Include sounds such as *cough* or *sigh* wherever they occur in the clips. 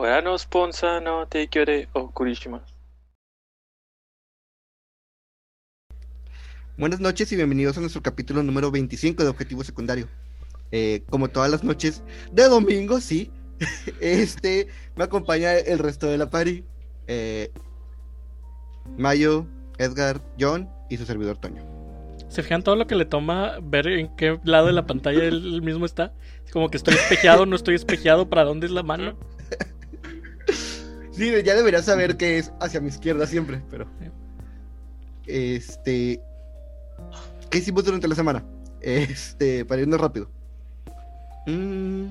No Teikyore o Kurishima. Buenas noches y bienvenidos a nuestro capítulo número 25 de Objetivo Secundario. Eh, como todas las noches de domingo, sí. *laughs* Este me acompaña el resto de la party. Eh, Mayo, Edgar, John y su servidor Toño. ¿Se fijan todo lo que le toma ver en qué lado de la pantalla él mismo está? Es como que estoy espejeado, no estoy espejeado, ¿para dónde es la mano? Sí, ya debería saber que es hacia mi izquierda siempre, pero. Este. ¿Qué hicimos durante la semana? Este, para irnos rápido. Mm,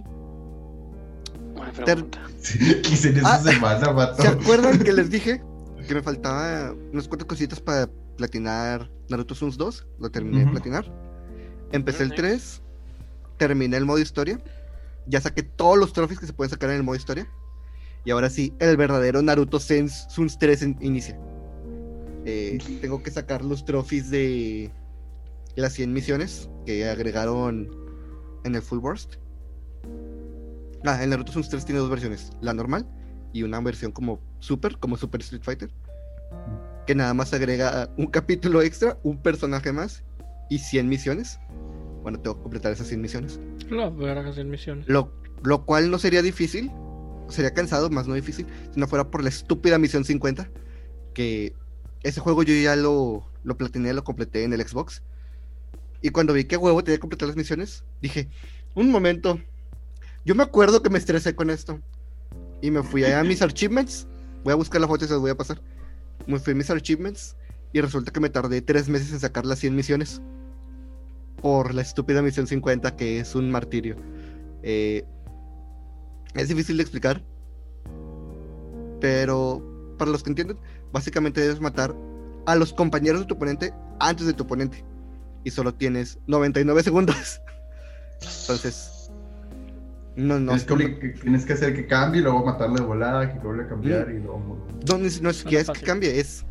Buena Ter- pregunta. *laughs* ¿Qué hice en esa Ah, semana, vato? ¿Se acuerdan que les dije que me faltaba unas cuantas cositas para platinar Naruto Suns 2? Lo terminé de platinar. Empecé el Ujú. 3, terminé el modo historia. Ya saqué todos los trophies que se pueden sacar en el modo historia. Y ahora sí, el verdadero Naruto Sense Suns 3 en- inicia. Eh, tengo que sacar los trophies de, las 100 misiones que agregaron en el Full Burst. Ah, el Naruto Suns 3 tiene dos versiones, la normal y una versión como Super, como Super Street Fighter, que nada más agrega un capítulo extra, un personaje más y 100 misiones. Bueno, tengo que completar esas 100 misiones. Verga en misiones. Lo, lo cual no sería difícil, sería cansado, más no difícil, si no fuera por la estúpida misión 50, que ese juego yo ya lo, lo platiné, lo completé en el Xbox. Y cuando vi que huevo tenía que completar las misiones, dije, un momento, yo me acuerdo que me estresé con esto. Y me fui a mis *laughs* achievements, voy a buscar la foto y se las voy a pasar. Me fui a mis achievements y resulta que me tardé tres meses en sacar las 100 misiones. Por la estúpida misión 50, que es un martirio. Eh, es difícil de explicar. Pero para los que entienden, básicamente debes matar a los compañeros de tu oponente antes de tu oponente. Y solo tienes 99 segundos. Entonces, no, no, tienes, que, que- tienes que hacer que cambie y luego matarlo de volada, que vuelva a cambiar y luego. no, no es no es Suena que es que cambie, es.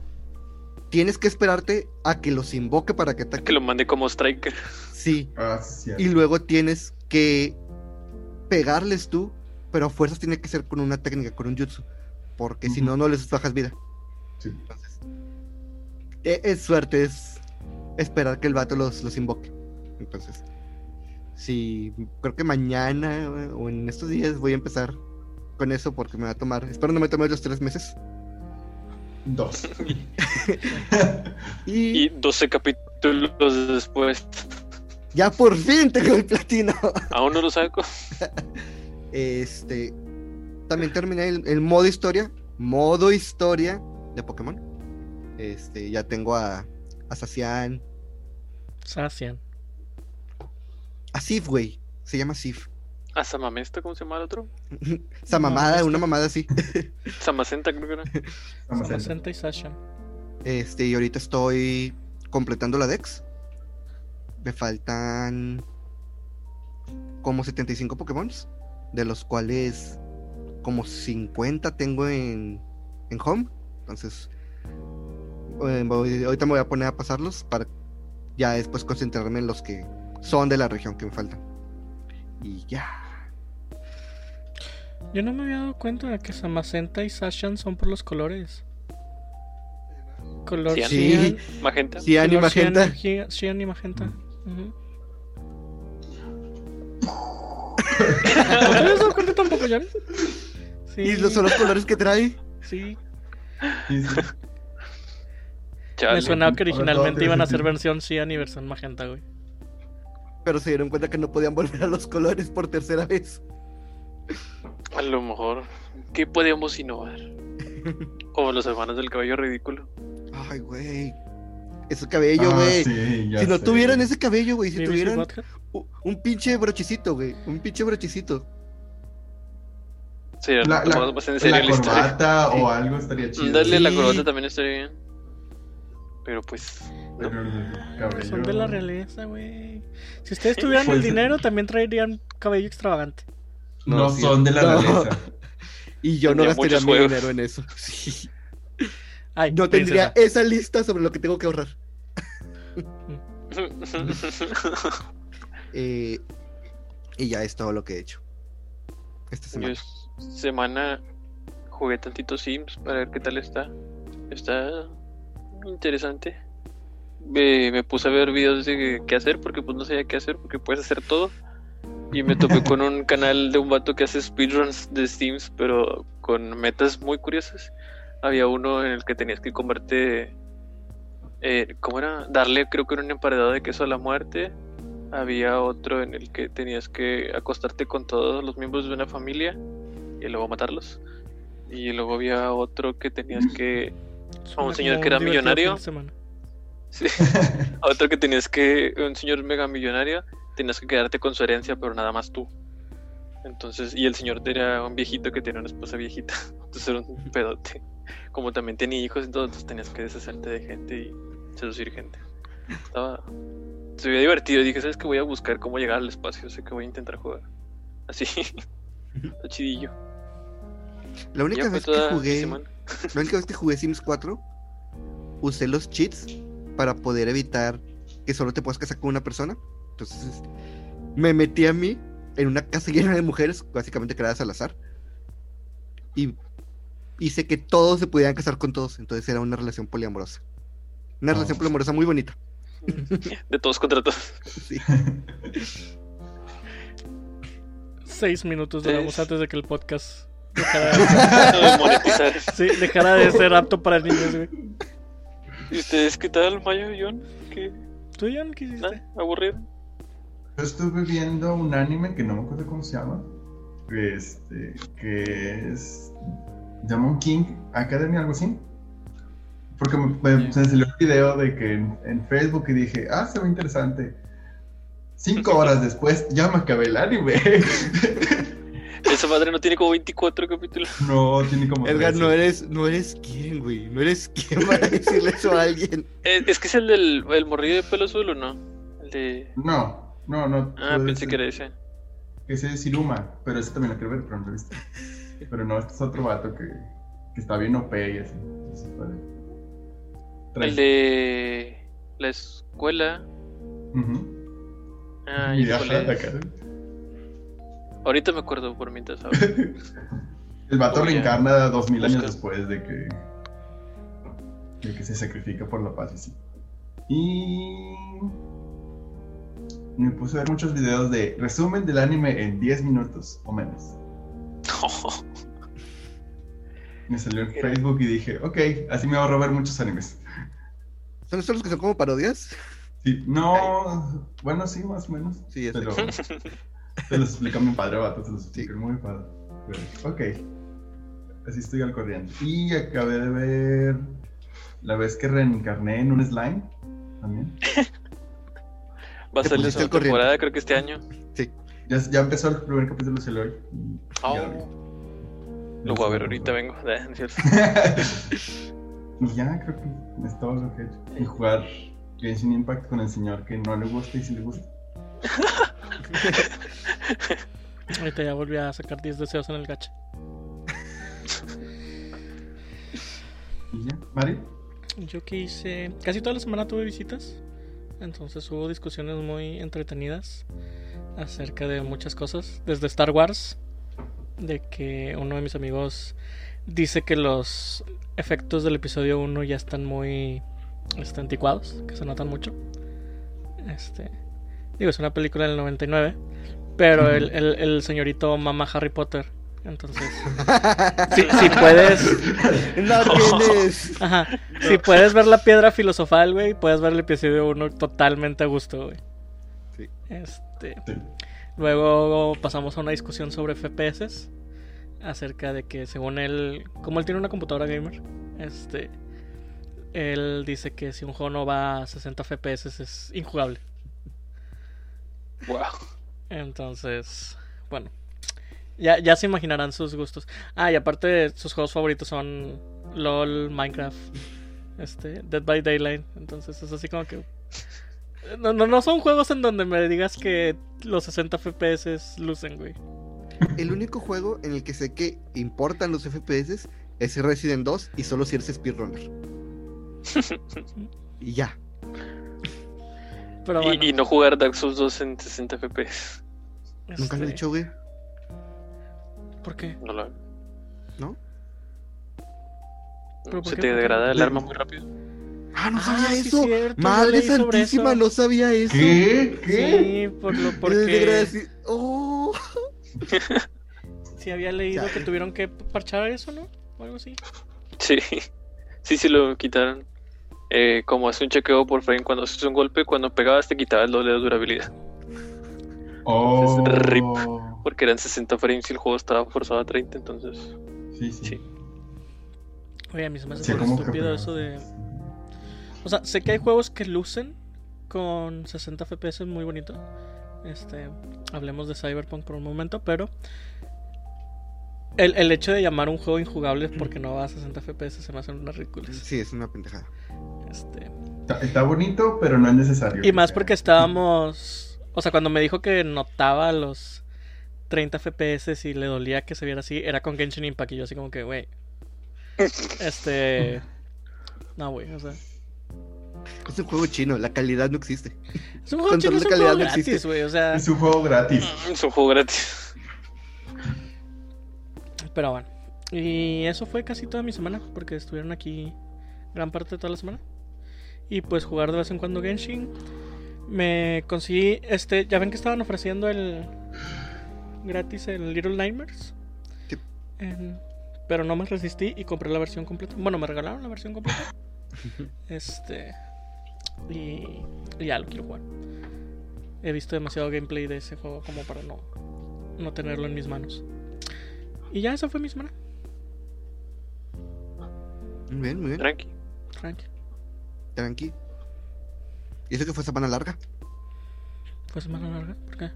Tienes que esperarte a que los invoque para que Que ataque. lo mande como striker. Sí. Ah, sí. Y luego tienes que pegarles tú, pero a fuerzas tiene que ser con una técnica, con un jutsu. Porque si no, no les bajas vida. Sí. Entonces, e- es suerte, es esperar que el vato los, los invoque. Entonces, sí, creo que mañana o en estos días voy a empezar con eso porque me va a tomar. Espero no me tome los tres meses. Dos. *laughs* Y, Y 12 capítulos después. ya por fin tengo el platino. Aún no lo saco. *laughs* Este. También terminé el, el modo historia. Modo historia de Pokémon. Este, ya tengo a, a Sacian. Sacian. A Sif, güey. Se llama Sif. ¿A Samamesta? ¿Cómo se llama el otro? *laughs* Esa mamada, una mamada así. *laughs* Samacenta, creo que era. Samacenta y Sasha. Este, y ahorita estoy completando la Dex. Me faltan como 75 Pokémon, de los cuales como 50 tengo en, en Home. Entonces, eh, voy- ahorita me voy a poner a pasarlos para ya después concentrarme en los que son de la región que me faltan. Y ya. Yo no me había dado cuenta de que Samacenta y Sashan son por los colores. Color Cian. Sí. cian, Magenta. Sí, Ani color Magenta. cian- cian y magenta. Ujú. ¿No te habías dado cuenta tampoco, Jan? Sí. Y los son los colores que trae. Sí. Sí, sí. Chale. Me sonaba que originalmente iban a hacer sentido. versión cian y versión magenta, güey. Pero se dieron cuenta que no podían volver a los colores por tercera vez. A lo mejor. ¿Qué podemos innovar? *laughs* Como los hermanos del cabello ridículo. Ay, güey. Ese cabello, Ah, güey. sí, si no sé. tuvieran ese cabello, güey. Si tuvieran un pinche brochecito, güey. Un pinche brochecito. Sí, La, la, bastante en serio la corbata *laughs* Sí. o algo estaría chido. Darle la corbata también estaría bien. Pero pues. ¿no? Pero Son de la realeza, güey. Si ustedes tuvieran el Pues- dinero, también traerían cabello extravagante. No, No, son de la No. realeza. *laughs* Y yo no Tendría gastaría muchos mi dinero en eso. *laughs* Sí. Ay, No tendría esa lista sobre lo que tengo que ahorrar. Eh, y ya es todo lo que he hecho. Esta semana. semana jugué tantito Sims para ver qué tal está. Está interesante. Me, me puse a ver videos de qué hacer porque pues no sabía qué hacer porque puedes hacer todo. Y me topé con un canal de un vato que hace speedruns de Sims, pero con metas muy curiosas. Había uno en el que tenías que comerte. Eh, ¿Cómo era? Darle, creo que era un emparedado de queso a la muerte. Había otro en el que tenías que acostarte con todos los miembros de una familia y luego matarlos. Y luego había otro que tenías que. A un señor que era millonario. Sí. *laughs* Otro que tenías que. Un señor mega millonario. Tenías que quedarte con su herencia, pero nada más tú. Entonces, y el señor era un viejito que tenía una esposa viejita. *laughs* Entonces era un pedote. Como también tenía hijos entonces tenías que deshacerte de gente y seducir gente. Estaba. Se veía divertido. Dije, ¿sabes qué? Voy a buscar cómo llegar al espacio. Sé que voy a intentar jugar. Así. *laughs* Está chidillo. La única vez que jugué, *laughs* la única vez que jugué Sims 4, usé los cheats para poder evitar que solo te puedas casar con una persona. Entonces, me metí a mí en una casa llena de mujeres, básicamente creadas al azar. Y hice que todos se pudieran casar con todos. Entonces era una relación poliamorosa. Una Oh. relación poliamorosa muy bonita. De todos contra todos. Sí. Seis minutos duramos Es- antes de que el podcast dejara, de *laughs* monetizar. sí, dejara de ser apto para niños, güey. ¿Y ustedes qué tal, Mayo y John? ¿Qué? ¿Tú, John, qué hiciste? ¿Aburrido? Yo estuve viendo un anime que no me acuerdo cómo se llama. Este, que es. Llama King Academy, algo así. Porque me, me- se me salió un video de que en, en Facebook y dije, ah, se ve interesante. Cinco *laughs* horas después ya me acabé el anime. *laughs* Esa madre no tiene como 24 capítulos. no, tiene como. Edgar, 13. no eres, no eres quién, güey. No eres quién para *laughs* decirle eso a alguien. Eh, Es, que es el del el morrillo de pelo azul, ¿o no? El de... No, no, no. Ah, pensé ser- que era ese. Ese es Iruma, pero ese también lo quiero ver, pero no lo he visto. Pero no, este es otro vato que, que está bien OP y así. Trae- El de... La escuela. Ah, Y ¿y cuál ajá, es? acá. Ahorita me acuerdo por mientras. *laughs* El vato reencarna dos mil años después de que, de que se sacrifica por la paz y sí. Y me puse a ver muchos videos de resumen del anime en 10 minutos o menos. *laughs* Me salió en Facebook y dije, ok, así me ahorro ver muchos animes. ¿Son estos los que son como parodias? Sí, no, bueno, sí, más o menos. Sí. Pero te los explica mi padre, vato, te los explica muy padre. Pero, ok, así estoy al corriente. Y acabé de ver la vez que reencarné en un slime también. *laughs* Va a salir la al corriente. temporada, creo que este año. Ya, ya empezó el primer capítulo Oh, ya lo vi. lo voy a ver ahorita, vengo. *laughs* *laughs* Y ya creo que es todo lo que he hecho. Y jugar Genshin Impact con el señor que no le gusta y sí le gusta. *laughs* Ahorita ya volví a sacar 10 deseos en el gacha. *laughs* Y ya, Mari. Yo que hice. Casi toda la semana tuve visitas. Entonces hubo discusiones muy entretenidas acerca de muchas cosas. Desde Star Wars, de que uno de mis amigos dice que los efectos del episodio 1 ya están muy este, anticuados, que se notan mucho. Este, digo, es una película del 99, pero el, el, el señorito mama Harry Potter. Entonces, *laughs* si, si puedes, No *laughs* tienes. Ajá. Si puedes ver la piedra filosofal, güey, puedes ver el episodio 1 totalmente a gusto, güey. Sí. Este. Sí. Luego pasamos a una discusión sobre FPS. Acerca de que según él. Como él tiene una computadora gamer. Este. Él dice que si un juego no va a 60 FPS es injugable. Wow. Entonces. Bueno. Ya, ya se imaginarán sus gustos. Ah, y aparte sus juegos favoritos son LOL, Minecraft, este, Dead by Daylight. Entonces es así como que... No, no, no son juegos en donde me digas que los 60 FPS lucen, güey. El único juego en el que sé que importan los FPS es Resident 2 y solo si eres speedrunner. *laughs* Y ya. Pero Y- bueno, Y, no jugar Dark Souls 2 en 60 FPS. Nunca lo he este, dicho, güey. ¿Por qué? No lo ¿No? ¿Pero por Se qué? te degrada el De- arma muy rápido. Ah, no Ah, sabía sí, eso. Madre santísima, eso. no sabía eso. ¿Qué? ¿Qué? Sí, por lo *laughs* porque desgraci- Oh. *laughs* sí había leído que tuvieron que parchar eso, ¿no? O algo así. Sí, *laughs* sí, sí lo quitaron. Eh, como hace un chequeo por frame cuando haces un golpe, cuando pegabas te quitaba el doble de durabilidad. Oh. rip. Porque eran 60 frames y el juego estaba forzado a 30, entonces... Sí, sí. Sí. Oye, a mí se me hace estúpido eso de... O sea, sé que hay juegos que lucen con 60 FPS muy bonito. Este, hablemos de Cyberpunk por un momento, pero el, el hecho de llamar un juego injugable porque no va a 60 FPS se me hace una ridícula. Sí, es una pendejada. Este, Está, está bonito, pero no es necesario. y más porque estábamos, o sea, cuando me dijo que notaba los 30 FPS y le dolía que se viera así, era con Genshin Impact y yo así como que, güey. Este, no, güey, o sea, Es un juego chino, la calidad no existe. es un juego Control chino, de es un calidad juego no gratis, existe. güey, o sea, Es un juego gratis. Es un juego gratis. Pero bueno. Y eso fue casi toda mi semana, porque estuvieron aquí gran parte de toda la semana. Y pues jugar de vez en cuando Genshin. Me conseguí este, ya ven que estaban ofreciendo el gratis el Little Nightmares. Sí. En- pero no me resistí y compré la versión completa. Bueno, me regalaron la versión completa. *laughs* este y, y ya lo quiero jugar. He visto demasiado gameplay de ese juego como para no no tenerlo en mis manos. Y ya esa fue mi semana. Muy bien, muy bien. Tranqui. Tranqui. Tranqui. ¿Y eso que fue semana larga? ¿Fue semana larga? ¿Por qué?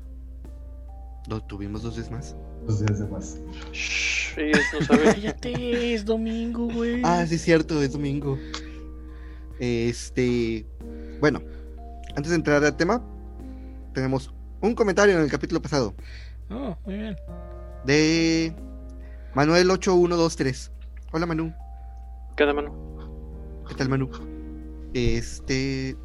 Lo tuvimos dos veces más. Los días de más. Shh, no. *laughs* Cállate, es domingo, güey. Ah, sí, es cierto, es domingo. Este. Bueno, antes de entrar al tema, tenemos un comentario en el capítulo pasado Oh, muy bien. de Manuel8123. Hola, Manu. Cada mano. ¿Qué tal, Manu? Este.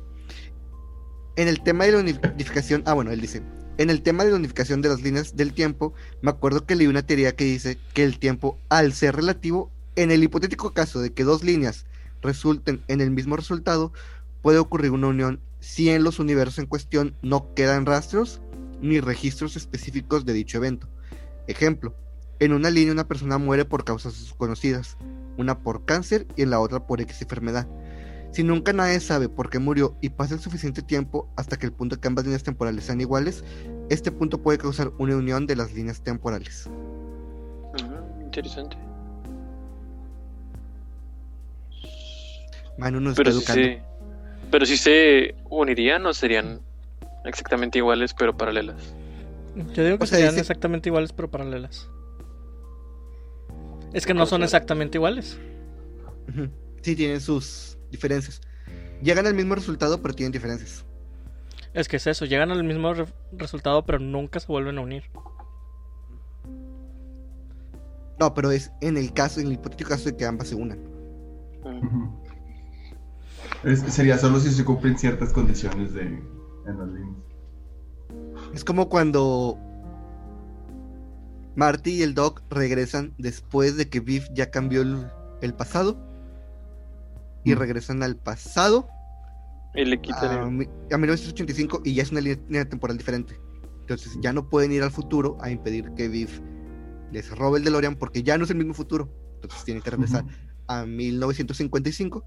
En el tema de la unificación. Ah, bueno, él dice. En el tema de la unificación de las líneas del tiempo, me acuerdo que leí una teoría que dice que el tiempo, al ser relativo, en el hipotético caso de que dos líneas resulten en el mismo resultado, puede ocurrir una unión si en los universos en cuestión no quedan rastros ni registros específicos de dicho evento. Ejemplo, en una línea una persona muere por causas desconocidas, una por cáncer y en la otra por X enfermedad. Si nunca nadie sabe por qué murió y pasa el suficiente tiempo hasta que el punto que ambas líneas temporales sean iguales, este punto puede causar una unión de las líneas temporales. Interesante. Manu nos Pero está si educando. se, pero si se unirían o serían exactamente iguales pero paralelas. Yo digo que O sea, serían dice- exactamente iguales, pero paralelas. Es que no ¿Cómo son exactamente iguales. Sí, tienen sus diferencias. Llegan al mismo resultado, pero tienen diferencias. Es que es eso, llegan al mismo re- resultado, pero nunca se vuelven a unir. No, pero es en el caso, en el hipotético caso de que ambas se unan. Ujú. Es- sería solo si se cumplen ciertas condiciones de, en las líneas. Es como cuando Marty y el Doc regresan después de que Biff ya cambió el, el pasado. Y Mm. regresan al pasado Y le quitan a, a 1985 y ya es una línea, temporal diferente. Entonces ya no pueden ir al futuro a impedir que Biff les robe el DeLorean porque ya no es el mismo futuro. Entonces tienen que regresar a 1955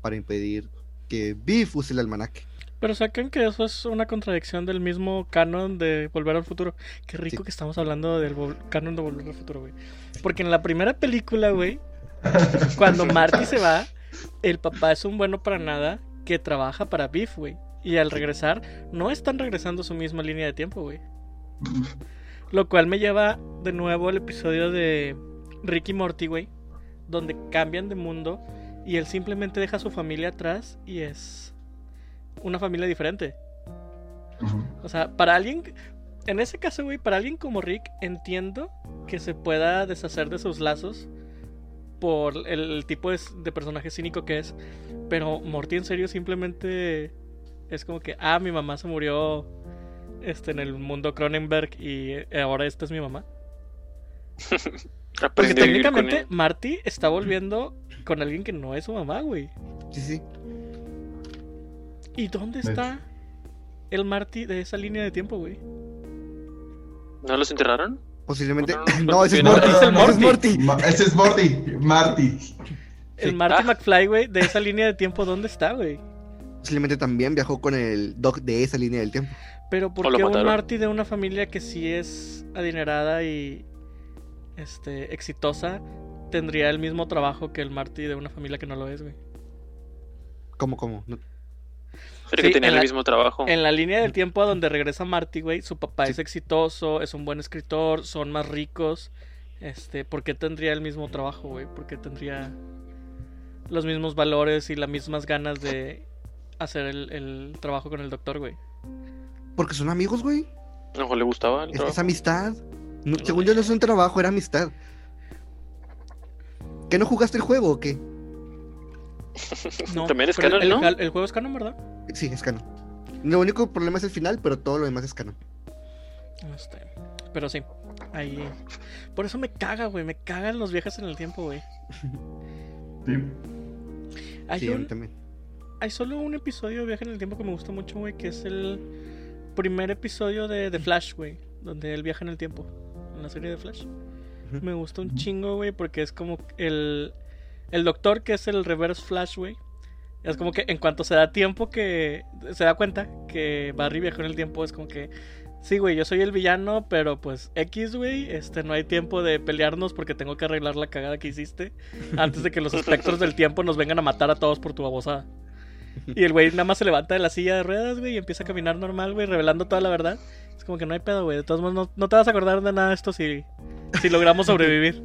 para impedir que Biff use el almanaque. Pero sacan que eso es una contradicción del mismo canon de Volver al Futuro. Qué rico Sí. que estamos hablando del canon de Volver al Futuro, güey. Porque en la primera película, güey, cuando Marty se va, el papá es un bueno para nada que trabaja para Biff, güey. Y al regresar, no están regresando a su misma línea de tiempo, güey. Lo cual me lleva de nuevo al episodio de Ricky Morty, güey. Donde cambian de mundo y él simplemente deja a su familia atrás y es una familia diferente. O sea, para alguien. En ese caso, güey, para alguien como Rick, entiendo que se pueda deshacer de sus lazos por el, el tipo de, de personaje cínico que es. Pero Morty, en serio, simplemente es como que, ah, mi mamá se murió este, en el mundo Cronenberg y eh, ahora esta es mi mamá. *laughs* Porque técnicamente. Marty está volviendo con alguien que no es su mamá, güey. Sí, sí. ¿Y dónde De está el Marty de esa línea de tiempo, güey? ¿No los enterraron? Posiblemente. No, no, No, *laughs* ese es no, Morty. ese es el ese es Morty. Morty. Ma- Ese es Morty. Marty. El. Marty Ah. McFly, güey, de esa línea de tiempo, ¿dónde está, güey? Posiblemente también viajó con el Doc de esa línea del tiempo. Pero ¿por ¿O lo qué un? Marty de una familia que sí es adinerada y este exitosa tendría el mismo trabajo que el Marty de una familia que no lo es, güey? ¿Cómo, cómo? No- Pero Sí, que tenían en el la- mismo trabajo. En la línea del tiempo a donde regresa Marty, güey, su papá Sí. es exitoso, es un buen escritor, son más ricos. Este, ¿por qué tendría el mismo trabajo, güey? ¿Por qué tendría los mismos valores y las mismas ganas de hacer el, el trabajo con el doctor, güey? Porque son amigos, güey. A lo mejor le gustaba el Es, es amistad. No- según yo no es un trabajo, era amistad. ¿Que no jugaste el juego o qué? *laughs* No, También es canon, el, ¿no? el- el juego es canon, ¿verdad? Sí, es canon. Lo único problema es el final, pero todo lo demás es canon. Este, pero sí, ahí. Por eso me caga, güey. Me cagan los viajes en el tiempo, güey. *laughs* Sí. Hay, Sí, a mí un, también. hay solo un episodio de viaje en el tiempo que me gusta mucho, güey. Que es el primer episodio de, de Flash, güey. Donde él viaja en el tiempo. En la serie de Flash. Me gusta un chingo, güey. Porque es como el. El doctor, que es el reverse Flash, güey. Es como que en cuanto se da tiempo que. Se da cuenta que Barry viajó en el tiempo, es como que. Sí, güey, yo soy el villano, pero pues X, güey, este, no hay tiempo de pelearnos porque tengo que arreglar la cagada que hiciste antes de que los espectros del tiempo nos vengan a matar a todos por tu babosada. Y el güey nada más se levanta de la silla de ruedas, güey, y empieza a caminar normal, güey, revelando toda la verdad. Es como que no hay pedo, güey. De todos modos, no, no te vas a acordar de nada de esto si, si logramos sobrevivir.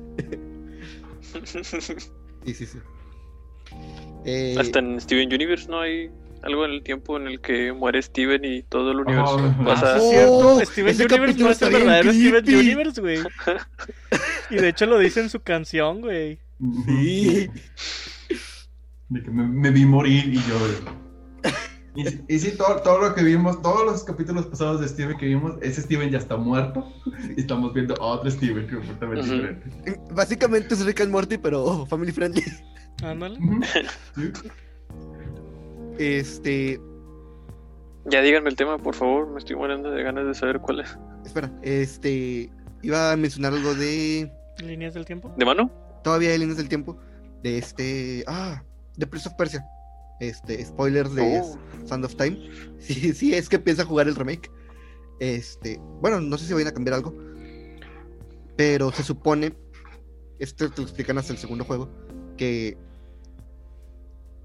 Sí, sí, sí. Eh, Hasta en Steven Universe no hay algo en el tiempo en el que muere Steven y todo el universo Oh, pasa. Ah, Oh, cierto, Steven Universe no es el verdadero Steven. Universe, güey. Y de hecho lo dice en su canción, güey. Sí. De que me, me vi morir y yo. Y, sí- y sí, todo, todo lo que vimos, todos los capítulos pasados de Steven que vimos, ese Steven ya está muerto. Y estamos viendo a otro Steven completamente Ujú. diferente. Básicamente es Rick and Morty, pero oh, family friendly. Ándale. *laughs* Sí. Este. Ya díganme el tema, por favor. Me estoy muriendo de ganas de saber cuál es. Espera, este. Iba a mencionar algo de. Líneas del tiempo. ¿De mano? Todavía hay líneas del tiempo. De este. Ah, de Prince of Persia. Este, spoilers de Oh. Sand of Time. *laughs* Sí, sí, es que piensa jugar el remake. Este. Bueno, no sé si vayan a cambiar algo. Pero se supone. Esto te lo explican hasta el segundo juego. Que.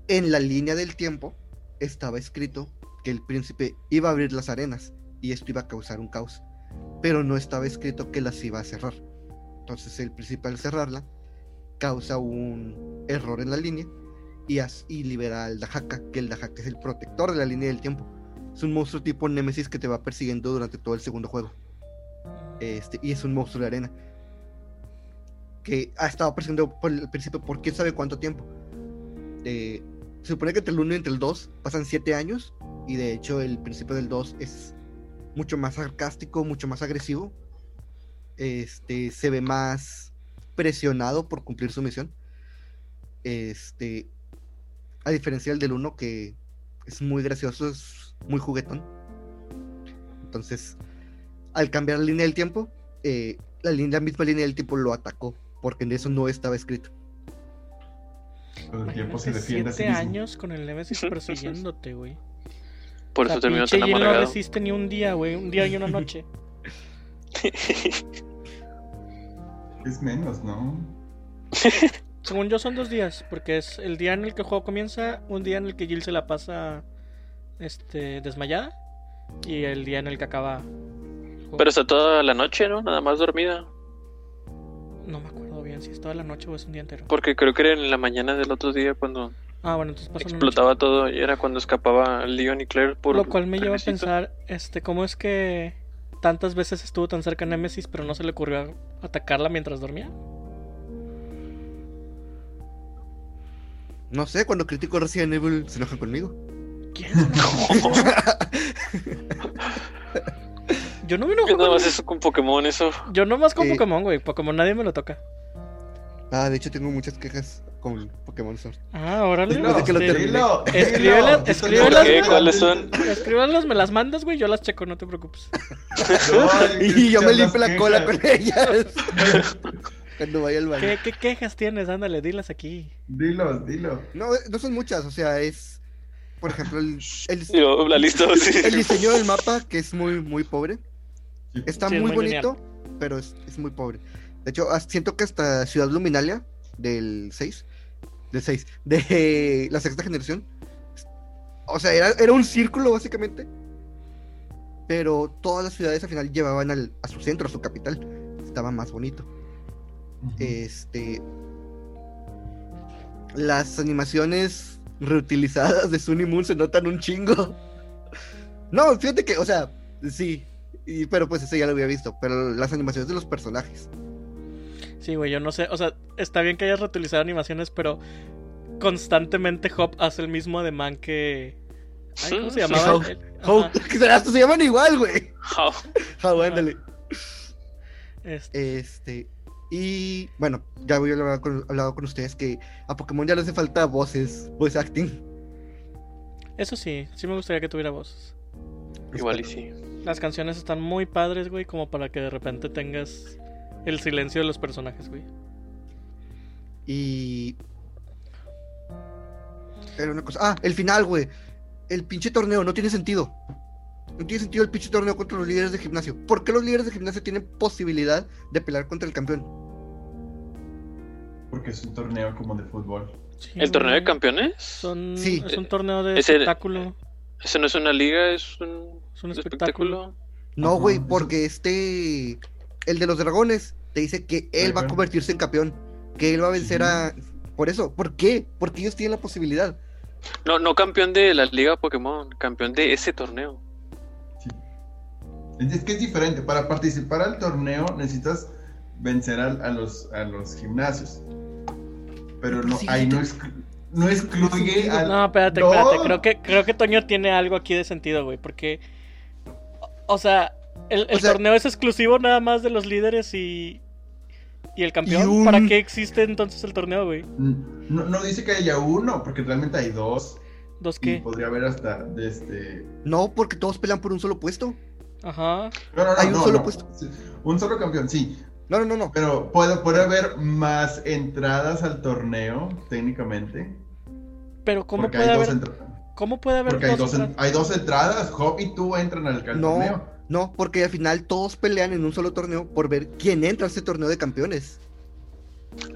En la línea del tiempo. Estaba escrito que el príncipe iba a abrir las arenas. Y esto iba a causar un caos. Pero no estaba escrito que las iba a cerrar. Entonces el príncipe al cerrarla causa un error en la línea y, libera al Dahaka, que el Dahaka es el protector de la línea del tiempo. Es un monstruo tipo Nemesis que te va persiguiendo durante todo el segundo juego. Este, y es un monstruo de arena. Que ha estado persiguiendo por el príncipe por quién sabe cuánto tiempo. Eh, se supone que entre el 1 y entre el 2 pasan 7 años. Y de hecho el príncipe del 2 es mucho más sarcástico, mucho más agresivo. Este se ve más presionado por cumplir su misión. Este, a diferencia del del 1 que es muy gracioso, es muy juguetón. Entonces, al cambiar la línea del tiempo, eh, la, línea- la misma línea del tiempo lo atacó, porque en eso no estaba escrito. El tiempo se defiende a sí siete mismo. años con el Nemesis persiguiéndote, güey. Por eso terminó tan Jill no amargado. resiste ni un día, güey. Un día y una noche. *laughs* Es menos, ¿no? *laughs* Según yo son dos días, porque es el día en el que el juego comienza, un día en el que Jill se la pasa este desmayada y el día en el que acaba. el. Pero está toda la noche, ¿no? Nada más dormida. No me acuerdo bien si es toda la noche o es un día entero. Porque creo que era en la mañana del otro día cuando Ah, bueno, entonces explotaba todo y era cuando escapaba Leon y Claire por Lo cual me lleva a pensar, este, cómo es que tantas veces estuvo tan cerca de Nemesis, pero no se le ocurrió atacarla mientras dormía. No sé, cuando critico Resident Evil se enojan conmigo. ¿Quién? *laughs* *laughs* Yo no me enojo Que nada con- más eso con Pokémon, eso. Yo nomás con Eh. Pokémon, güey. Pokémon nadie me lo toca. Ah, de hecho tengo muchas quejas con Pokémon Sword. Ah, órale. De que lo Escríbelas- escríbelas. ¿Cuáles son? Escríbanlas, me las mandas, güey. Yo las checo, no te preocupes. *laughs* No, Y yo me limpio la cola con ellas. Cuando vaya al baño. ¿Qué, qué quejas tienes? Ándale, dilas aquí. Dilo, dilo. No, no son muchas, o sea, es. Por ejemplo, el, *laughs* el, Yo, la lista, sí. el diseño del mapa, que es muy, muy pobre. Está Sí, es muy bonito, pero es, es muy pobre. De hecho, siento que hasta Ciudad Luminalia del 6, del 6, de la sexta generación. O sea, era, era un círculo básicamente. Pero todas las ciudades al final llevaban al- a su centro, a su capital. Estaba más bonito. Este. Las animaciones reutilizadas de Sun y Moon se notan un chingo. No, fíjate que, o sea, sí. y- pero pues eso ya lo había visto. Pero las animaciones de los personajes. Sí, güey, yo no sé. O sea, está bien que hayas reutilizado animaciones, pero constantemente Hop hace el mismo ademán que. Ay, ¿Cómo se llamaba? Hop. El- How, ajá, *laughs* que se, hasta se llaman igual, güey. How. How, ándale. este, Este. Y bueno, ya había hablado con, hablado con ustedes que a Pokémon ya le hace falta voces, voice acting. Eso sí, sí me gustaría que tuviera voces. Igual y sí. Las canciones están muy padres, güey, como para que de repente tengas el silencio de los personajes, güey. Y. Era una cosa. Ah, el final, güey. El pinche torneo no tiene sentido. No tiene sentido el pinche torneo contra los líderes de gimnasio. ¿Por qué los líderes de gimnasio tienen posibilidad de pelear contra el campeón? Porque es un torneo como de fútbol. Sí, ¿El torneo de campeones? Son, Sí. Es un torneo de Es el- espectáculo. Eso no es una liga, es un, Es un espectáculo. espectáculo. No, güey, porque este. El de los dragones te dice que él va a convertirse en campeón. Que él va a vencer a. Por eso, ¿por qué? Porque ellos tienen la posibilidad. No, no campeón de la liga Pokémon, campeón de ese torneo. Es que es diferente. Para participar al torneo necesitas vencer a, los, a los gimnasios. Pero no, Sí, ahí no, exclu- no excluye al. No, espérate, No. espérate. Creo que, creo que Toño tiene algo aquí de sentido, güey. Porque. O sea, el, el O sea- torneo es exclusivo nada más de los líderes y. Y el campeón. Y un- ¿Para qué existe entonces el torneo, güey? No, no dice que haya uno, porque realmente hay dos. ¿Dos Y qué? podría haber hasta de este. No, porque todos pelean por un solo puesto. Ajá. No, no, no, Hay un no, solo no. puesto. Un solo campeón, sí. No, no, no, no. Pero puede, puede haber más entradas al torneo, técnicamente. Pero ¿cómo porque puede hay haber. dos entradas. ¿Cómo puede haber Porque hay dos, en- entradas? hay dos entradas, Hop y tú entran al, al No, torneo. no, porque al final todos pelean en un solo torneo por ver quién entra a ese torneo de campeones.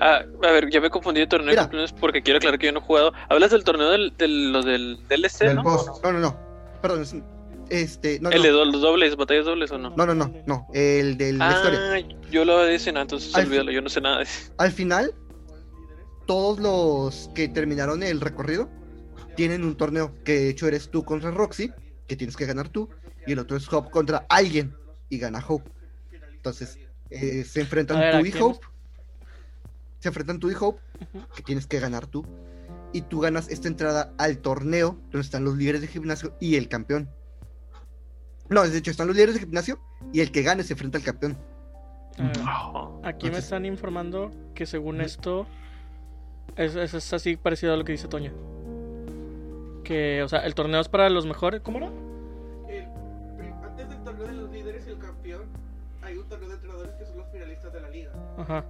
Ah, a ver, ya me confundí de torneo Mira. de campeones porque quiero aclarar que yo no he jugado. Hablas del torneo del, del, lo del DLC, Del ¿no? post. No, no, no. Perdón, es- este, no, ¿El no. de do- los dobles, batallas dobles o no? No, no, no, no, el de la historia. Ah, yo lo de ese, no, entonces Al- olvídalo, yo no sé nada de ese. Al final, todos los que terminaron el recorrido tienen un torneo, que de hecho eres tú contra Roxy, que tienes que ganar tú, y el otro es Hope contra alguien, y gana Hope. Entonces, eh, se enfrentan A ver, ¿a tú y quién Hope. Se enfrentan tú y Hope, que tienes que ganar tú. Y tú ganas esta entrada al torneo, donde están los líderes de gimnasio y el campeón. No, de hecho, están los líderes de gimnasio y el que gane se enfrenta al campeón. Ah, Aquí me están informando que según esto es, es- es así parecido a lo que dice Toño. Que, o sea, el torneo es para los mejores. ¿Cómo era? antes del torneo de los líderes y el campeón, hay un torneo de entrenadores que son los finalistas de la liga. Ajá.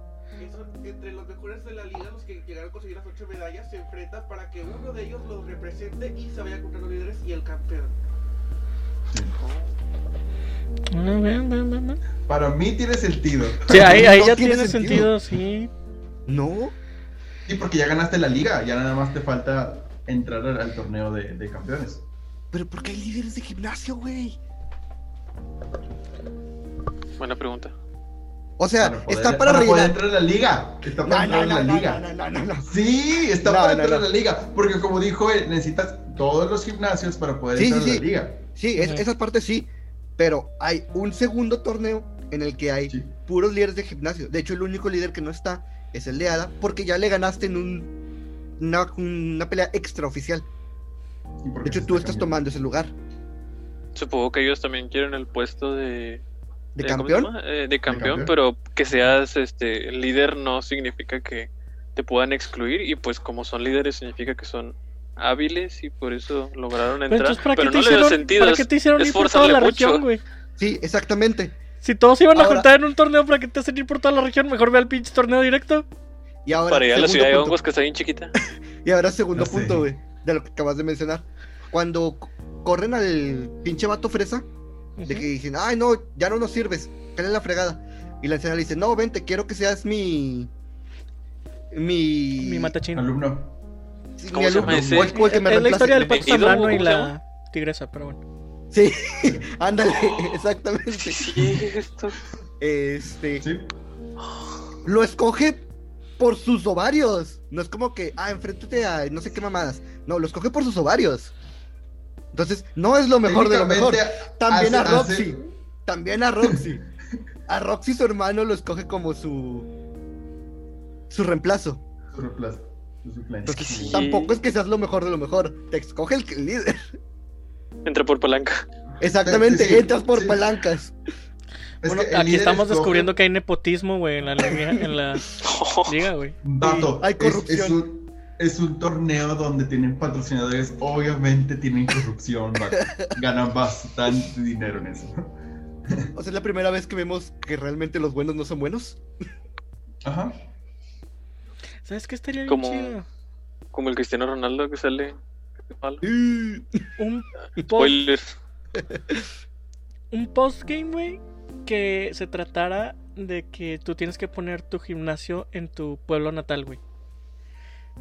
entre los mejores de la liga, los que llegaron a conseguir las ocho medallas, se enfrentan para que uno de ellos los represente y se vaya contra los líderes y el campeón. Para mí tiene sentido. Sí, ahí, ahí No ya tiene tiene sentido. sentido, sí. No, Sí, porque ya ganaste la liga, ya nada más te falta entrar al, al torneo de, de campeones. pero ¿por qué hay líderes de gimnasio, güey? Buena pregunta. O sea, Para poder- está para, poder rellenar. entrar a la liga. Está para no, entrar no, a la no, liga. no, no, no, no. Sí, está No, para no, entrar no. a la liga. Porque como dijo él, necesitas todos los gimnasios para poder Sí, entrar sí, a sí. la liga. Sí, es- Ujú. esa parte sí. Pero hay un segundo torneo en el que hay Sí. puros líderes de gimnasio. De hecho, el único líder que no está es el de Ada, porque ya le ganaste en un, una, una pelea extraoficial. De hecho, tú está estás cambiando. tomando ese lugar. Supongo que ellos también quieren el puesto de... ¿De ¿cómo se campeón? Eh, de campeón, campeón. pero que seas este líder no significa que te puedan excluir y pues como son líderes significa que son hábiles y por eso lograron Pero entrar. entonces, ¿para qué Pero te no le da hicieron, sentido. ¿para qué te hicieron ir por toda la mucho. región, güey? Sí, exactamente. Si todos iban a juntar en un torneo para que te hacen ir por toda la región, mejor ve al pinche torneo directo. Y ahora, Para ir a la segundo ciudad de punto. hongos que está bien chiquita. *laughs* Y ahora segundo punto, güey, de lo que acabas de mencionar. Cuando corren al pinche vato fresa, de que dicen, ay, no, ya no nos sirves, cállate la fregada. Y la anciana le dice, no, vente, quiero que seas mi... Mi... Mi matachín. Alumno. Sí, ¿Cómo se llama ese? es la reemplace". historia del ¿Ido? Zambrano y ¿Cómo se la tigresa, pero bueno. Sí, *laughs* ándale, exactamente. Sí, esto. Este, Sí. lo escoge por sus ovarios. No es como que, ah, enfréntate a no sé qué mamadas. No, lo escoge por sus ovarios. Entonces, no es lo mejor de lo mejor. También a Roxy. hace- También a Roxy. A Roxy su hermano lo escoge como su su reemplazo. Su reemplazo, Sí. tampoco es que seas lo mejor de lo mejor. Te escoge el, líder. Entra por palanca. Exactamente, Sí, sí, entras por sí. palancas. Es Bueno, aquí estamos escoge- descubriendo que hay nepotismo, güey, en la liga, en la *laughs* liga, güey. Dato. Hay corrupción. Es, un, es un torneo donde tienen patrocinadores. Obviamente tienen corrupción. *laughs* ganan bastante dinero en eso. O sea, es la primera vez que vemos que realmente los buenos no son buenos. Ajá. ¿Sabes qué estaría bien Como- chido? Como el Cristiano Ronaldo que sale. malo. Un *laughs* post, Spoilers. un postgame, güey, que se tratara de que tú tienes que poner tu gimnasio en tu pueblo natal, güey.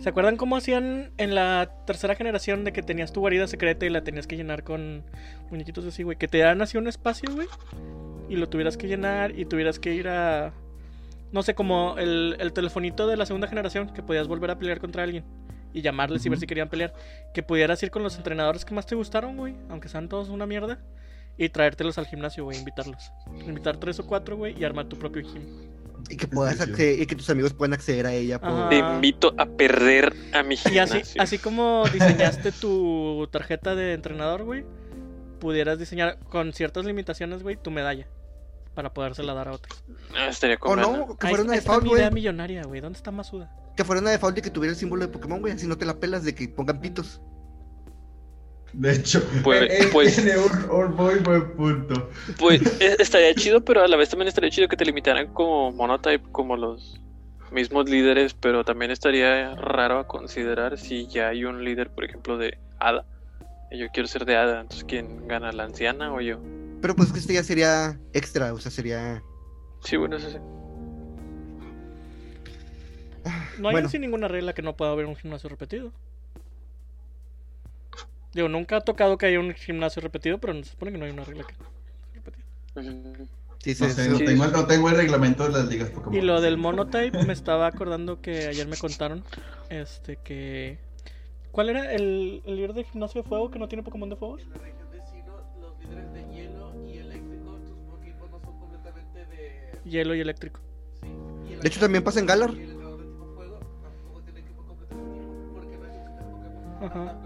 ¿Se acuerdan cómo hacían en la tercera generación de que tenías tu guarida secreta y la tenías que llenar con muñequitos así, güey? Que te dan así un espacio, güey. Y lo tuvieras que llenar y tuvieras que ir a... No sé, como el, el telefonito de la segunda generación, que podías volver a pelear contra alguien. Y llamarles y ver si querían pelear. Que pudieras ir con los entrenadores que más te gustaron, güey. Aunque sean todos una mierda. Y traértelos al gimnasio, güey. Invitarlos. Invitar tres o cuatro, güey. Y armar tu propio gym. Y que puedas acceder, y que tus amigos puedan acceder a ella por... Te invito a perder a mi Y así, gimnasio. así como diseñaste tu tarjeta de entrenador, güey, pudieras diseñar con ciertas limitaciones, güey, tu medalla. Para podérsela dar a otros. Ah, estaría O no, que fuera una ahí de está foul, mi idea güey. millonaria, güey. ¿Dónde está Masuda? Que fuera una de foul y que tuviera el símbolo de Pokémon, güey. Así no te la pelas de que pongan pitos. De hecho, Pues- *laughs* pues- tiene un, un muy buen punto. Pues eh, estaría chido, pero a la vez también estaría chido que te limitaran como monotype, como los mismos líderes, pero también estaría raro a considerar si ya hay un líder, por ejemplo, de Hada. Y Yo quiero ser de Hada, entonces ¿quién gana, la anciana o yo? Pero pues que este ya sería extra, o sea, sería... Sí, bueno, eso sí. No hay Bueno. así ninguna regla que no pueda haber un gimnasio repetido. Digo, nunca ha tocado que haya un gimnasio repetido, pero se supone que no hay una regla que repetida. Ujú. Sí, No sí, sé, sí. no, sí. tengo, no tengo el reglamento de las ligas Pokémon. Y lo del monotype, me estaba acordando que ayer me contaron este que ¿Cuál era el, el líder de gimnasio de fuego que no tiene Pokémon de fuego? Hielo y eléctrico. De hecho, también pasa en Galar. Ajá.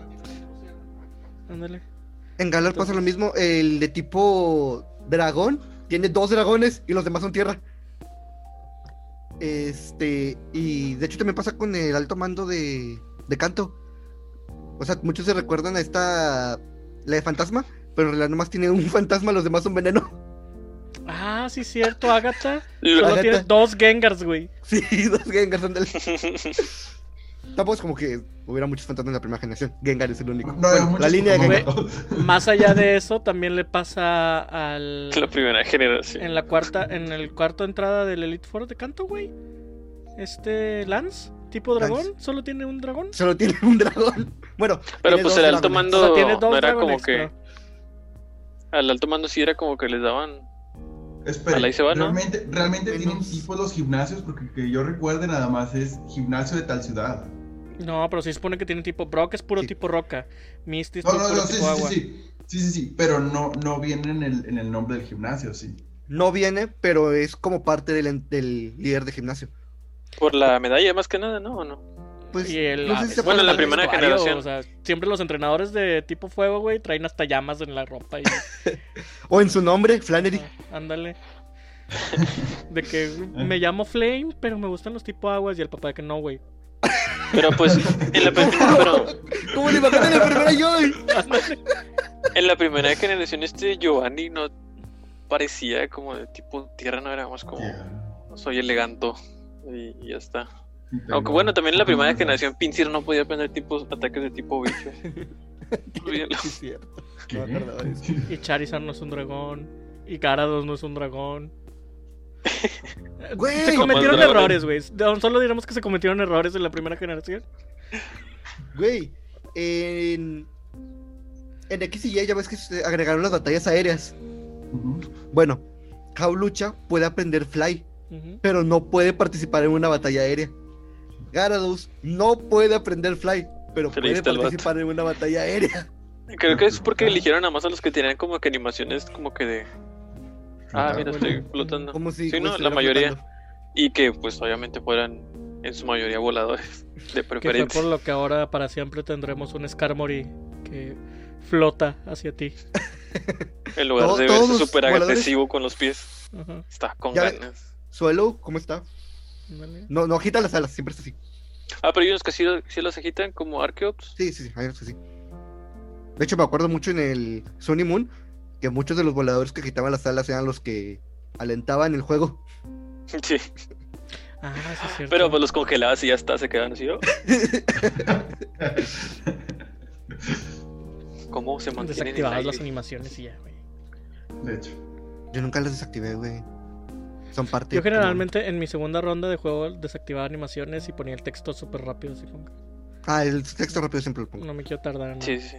Ándale. En Galar pasa lo mismo. El de tipo dragón tiene dos dragones y los demás son tierra. Este, y de hecho también pasa con el alto mando de, de canto. O sea, muchos se recuerdan a esta, la de fantasma, pero en realidad nomás tiene un *laughs* fantasma, los demás son veneno. Ah, sí, cierto, Agatha. *laughs* Lo- Solo Agatha. tiene dos Gengars, güey. Sí, *laughs* dos Gengars. *laughs* Tampoco es como que hubiera muchos fantasmas en la primera generación. Gengar es el único. No, Bueno, muchos la línea de. Gengar. Más allá de eso, también le pasa al la primera generación. en la cuarta en el cuarto entrada del Elite Four de canto, güey. Este Lance, tipo dragón, Lance. solo tiene un dragón. Solo tiene un dragón. Bueno, Pero tiene pues dos el alto dragones. mando O sea, tiene dos no era como que... pero- Al alto mando sí era como que les daban... Espera, Al ahí se va, ¿no? realmente, realmente Menos- tienen tipos los gimnasios, porque que yo recuerde nada más es gimnasio de tal ciudad. No, pero sí se supone que tiene tipo Brock es puro Sí. tipo roca. Misty es No, puro no, no, sí, tipo sí, agua. sí, sí, sí, sí, sí, pero no, no viene en el, en el nombre del gimnasio, sí. No viene, pero es como parte del, del líder de gimnasio. Por la medalla más que nada, ¿no? ¿O no? Pues, Y el, no sé si se bueno, la primera vestuario, generación. O sea, siempre los entrenadores de tipo fuego, güey, traen hasta llamas en la ropa y *laughs* O en su nombre, Flannery. ah, ándale. De que me llamo Flame, pero me gustan los tipo aguas y el papá de que no, güey. Pero pues, en la, *laughs* pri- pero ¿Cómo le bajaron la primera yo? en la primera generación este Giovanni no parecía como de tipo tierra, no era más como soy eleganto y, y ya está. Aunque bueno, también en la primera generación *laughs* Pinsir no podía aprender tipos ataques de tipo bicho. *laughs* Es cierto. ¿Qué? No me acordaba de eso. *laughs* Y Charizard no es un dragón. Y Gyarados no es un dragón. Güey, se cometieron errores, güey. Solo diremos que se cometieron errores en la primera generación. Güey, en. En X y Y ya ves que se agregaron las batallas aéreas. Bueno, Jaulucha puede aprender Fly, pero no puede participar en una batalla aérea. Gyarados no puede aprender Fly, pero puede participar en una batalla aérea. Creo que es porque eligieron nada más a los que tenían como que animaciones como que de... Ah, mira, estoy flotando. Como si Sí, no, la mayoría. flotando. Y que pues obviamente fueran en su mayoría voladores *laughs* de Que fue preferencia. por lo que ahora para siempre tendremos un Skarmory que flota hacia ti. En *laughs* lugar de verse súper agresivo con los pies. Ajá. Está con Ya- ganas. Suelo, ¿cómo está? No, no agita las alas, siempre está así. Ah, pero hay unos que sí, sí los agitan como Archeops. Sí, sí, sí, hay unos que sí. De hecho, me acuerdo mucho en el Sony Moon que muchos de los voladores que agitaban las alas eran los que alentaban el juego. *laughs* Sí. Ah, sí es cierto. Pero pues los congelabas y ya está, se quedan así. *laughs* ¿Cómo se mantienen Desactivadas las animaciones y ya, güey. De hecho. Yo nunca las desactivé, güey. Son parte Yo de generalmente en mi segunda ronda de juego desactivaba animaciones y ponía el texto súper rápido, así como que Ah, el texto rápido siempre lo pongo. no me quiero tardar. en- Sí, sí, sí.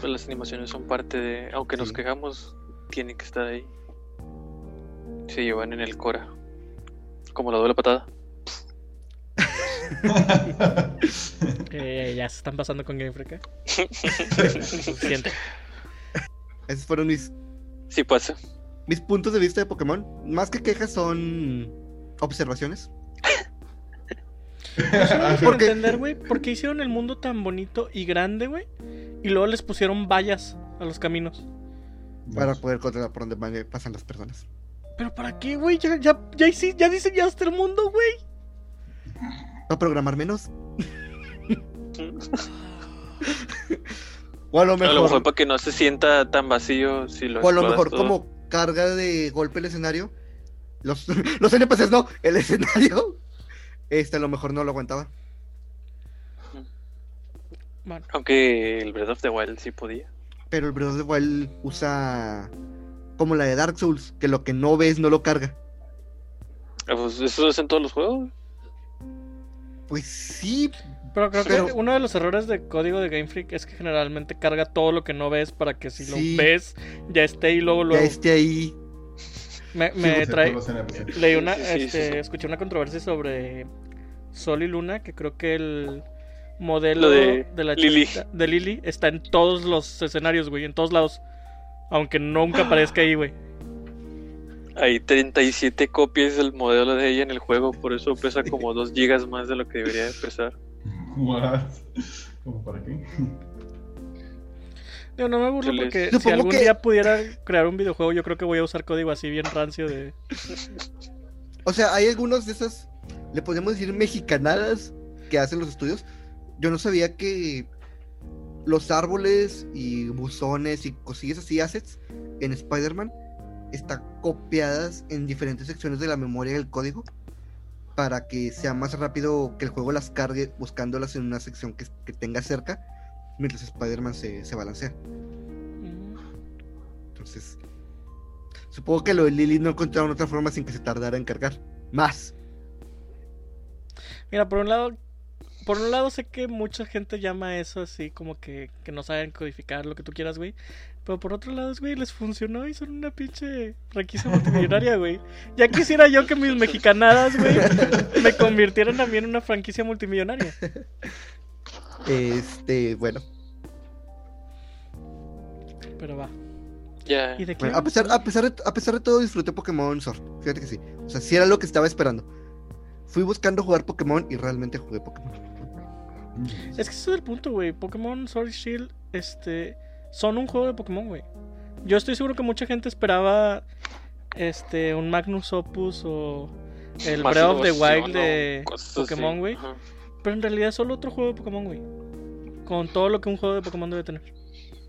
Pues las animaciones son parte de... Aunque nos quejamos, tienen que estar ahí. Se llevan en el Cora. Como la doble patada. *laughs* Eh, ya se están pasando con Game Freak. ¿eh? *laughs* Suficiente. Esos fueron mis, Sí pasa. Mis puntos de vista de Pokémon. Más que quejas son observaciones. No quiero *laughs* Porque- entender, güey, por qué hicieron el mundo tan bonito y grande, güey. Y luego les pusieron vallas a los caminos. Para poder controlar por dónde van- pasan las personas. ¿Pero para qué, güey? Ya, ya, ya, ya diseñaste el mundo, güey. ¿Va a programar menos? O a lo A mejor, lo mejor para que no se sienta tan vacío si lo o a lo mejor todo. como carga de golpe el escenario. Los, *laughs* los NPCs no, el escenario. Este a lo mejor no lo aguantaba. Bueno, Aunque el Breath of the Wild sí podía. Pero el Breath of the Wild usa como la de Dark Souls, que lo que no ves no lo carga. Ah, Pues eso es en todos los juegos. Pues sí, pero creo Pero- que uno de los errores de código de Game Freak es que generalmente carga todo lo que no ves para que si Sí. lo ves ya esté y luego ya luego esté ahí. me, trae leí una Sí, sí, sí, este, sí. escuché una controversia sobre Sol y Luna que creo que el modelo Lo de la Lily. de Lily está en todos los escenarios, güey, en todos lados. Aunque nunca aparezca ahí, güey. Hay 37 copias del modelo de ella en el juego, por eso pesa como 2 gigas más de lo que debería de pesar. What? ¿Cómo para qué? Digo, no me burlo porque si Supongo algún que- día pudiera crear un videojuego, yo creo que voy a usar código así bien rancio de... O sea, hay algunos de esas, le podemos decir mexicanadas que hacen los estudios. Yo no sabía que los árboles y buzones y cosillas así, assets, en Spider-Man, están copiadas en diferentes secciones de la memoria del código para que sea más rápido que el juego las cargue buscándolas en una sección que, que tenga cerca mientras Spider-Man se, se balancea. Mm, Entonces, supongo que lo de Lily no encontraron otra forma sin que se tardara en cargar. Más. Mira, por un lado, por un lado sé que mucha gente llama eso así como que, que no saben codificar lo que tú quieras, güey. Pero por otro lado, güey, les funcionó y son una pinche franquicia multimillonaria, güey. Ya quisiera yo que mis mexicanadas, güey, me convirtieran también en una franquicia multimillonaria. Este, bueno. Pero va. Ya. ¿Y de qué? Bueno, a pesar, a pesar, de, a pesar de todo, disfruté Pokémon Sword. Fíjate que sí. O sea, sí era lo que estaba esperando. Fui buscando jugar Pokémon y realmente jugué Pokémon. Es que ese es el punto, güey. Pokémon Sword y Shield, este, son un juego de Pokémon, güey. Yo estoy seguro que mucha gente esperaba, este, un Magnus Opus o el Más Breath of the Wild de Pokémon, güey. Pero en realidad es solo otro juego de Pokémon, güey. Con todo lo que un juego de Pokémon debe tener.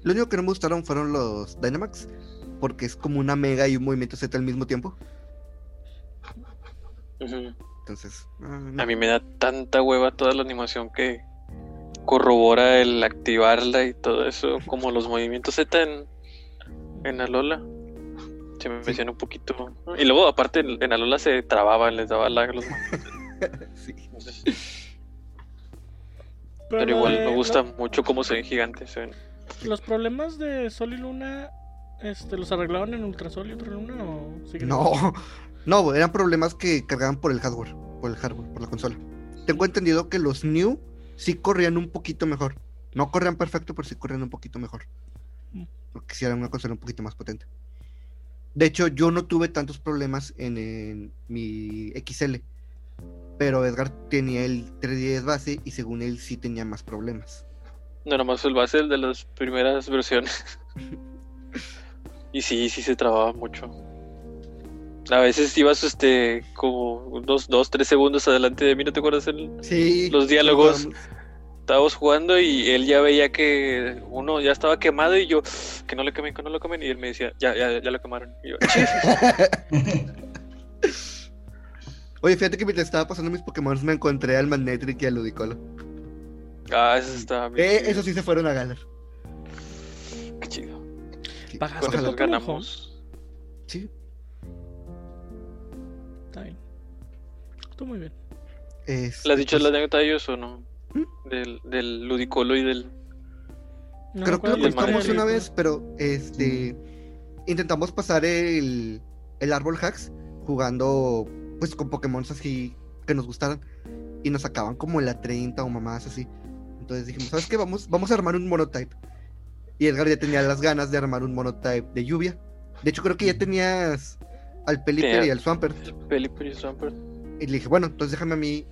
Lo único que no me gustaron fueron los Dynamax, porque es como una mega y un movimiento Z al mismo tiempo. Entonces, ah, no. A mí me da tanta hueva toda la animación que corrobora el activarla y todo eso, como los movimientos Z en, en Alola. Se me menciona un poquito. Y luego, aparte, en Alola se trababan, les daba lag a los *laughs* Sí. entonces, Pero, igual de- me gusta lo- mucho cómo se ven gigantes. se ven. los problemas de Sol y Luna, este, ¿los arreglaron en Ultrasol y Ultraluna o siguen No, *laughs* no, eran problemas que cargaban por el hardware, por el hardware, por la consola. Tengo entendido que los New sí corrían un poquito mejor. No corrían perfecto, pero sí corrían un poquito mejor. Mm. Porque sí era una consola un poquito más potente. De hecho, yo no tuve tantos problemas en, en mi XL. Pero Edgar tenía el 310 base y según él sí tenía más problemas. No, nada más el base el de las primeras versiones. *laughs* y sí, sí se trababa mucho. A veces ibas este como unos dos, tres segundos adelante de mí, ¿no te acuerdas? El... Sí. Los diálogos. Estábamos jugando y él ya veía que uno ya estaba quemado y yo, que no le quemen, que no lo quemen. Y él me decía, ya, ya, ya lo quemaron. Y yo, *laughs* Oye, fíjate que mientras estaba pasando mis Pokémon me encontré al Magnetric y al Ludicolo. ah, eso está bien. Eh, chido. eso sí se fueron a ganar. Qué chido. Sí, ¿Pagaste ojalá. ¿Cuántos Pokémon ganamos? Sí, Está bien. Estuvo muy bien. este, ¿Le has dicho pues, la anécdota de ellos o no? ¿Mm? Del, del ludicolo y del... No Creo que lo contamos una vez, pero este intentamos pasar el, el árbol hacks jugando pues con Pokémon así que nos gustaran y nos sacaban como en la 30 o mamás así. Entonces dijimos, ¿sabes qué? Vamos, vamos a armar un monotype. Y Edgar ya tenía las ganas de armar un monotype de lluvia. De hecho, creo que ya tenías al Pelipper y al Swampert. Pelipper y Swampert. Y le dije, bueno, entonces déjame a mí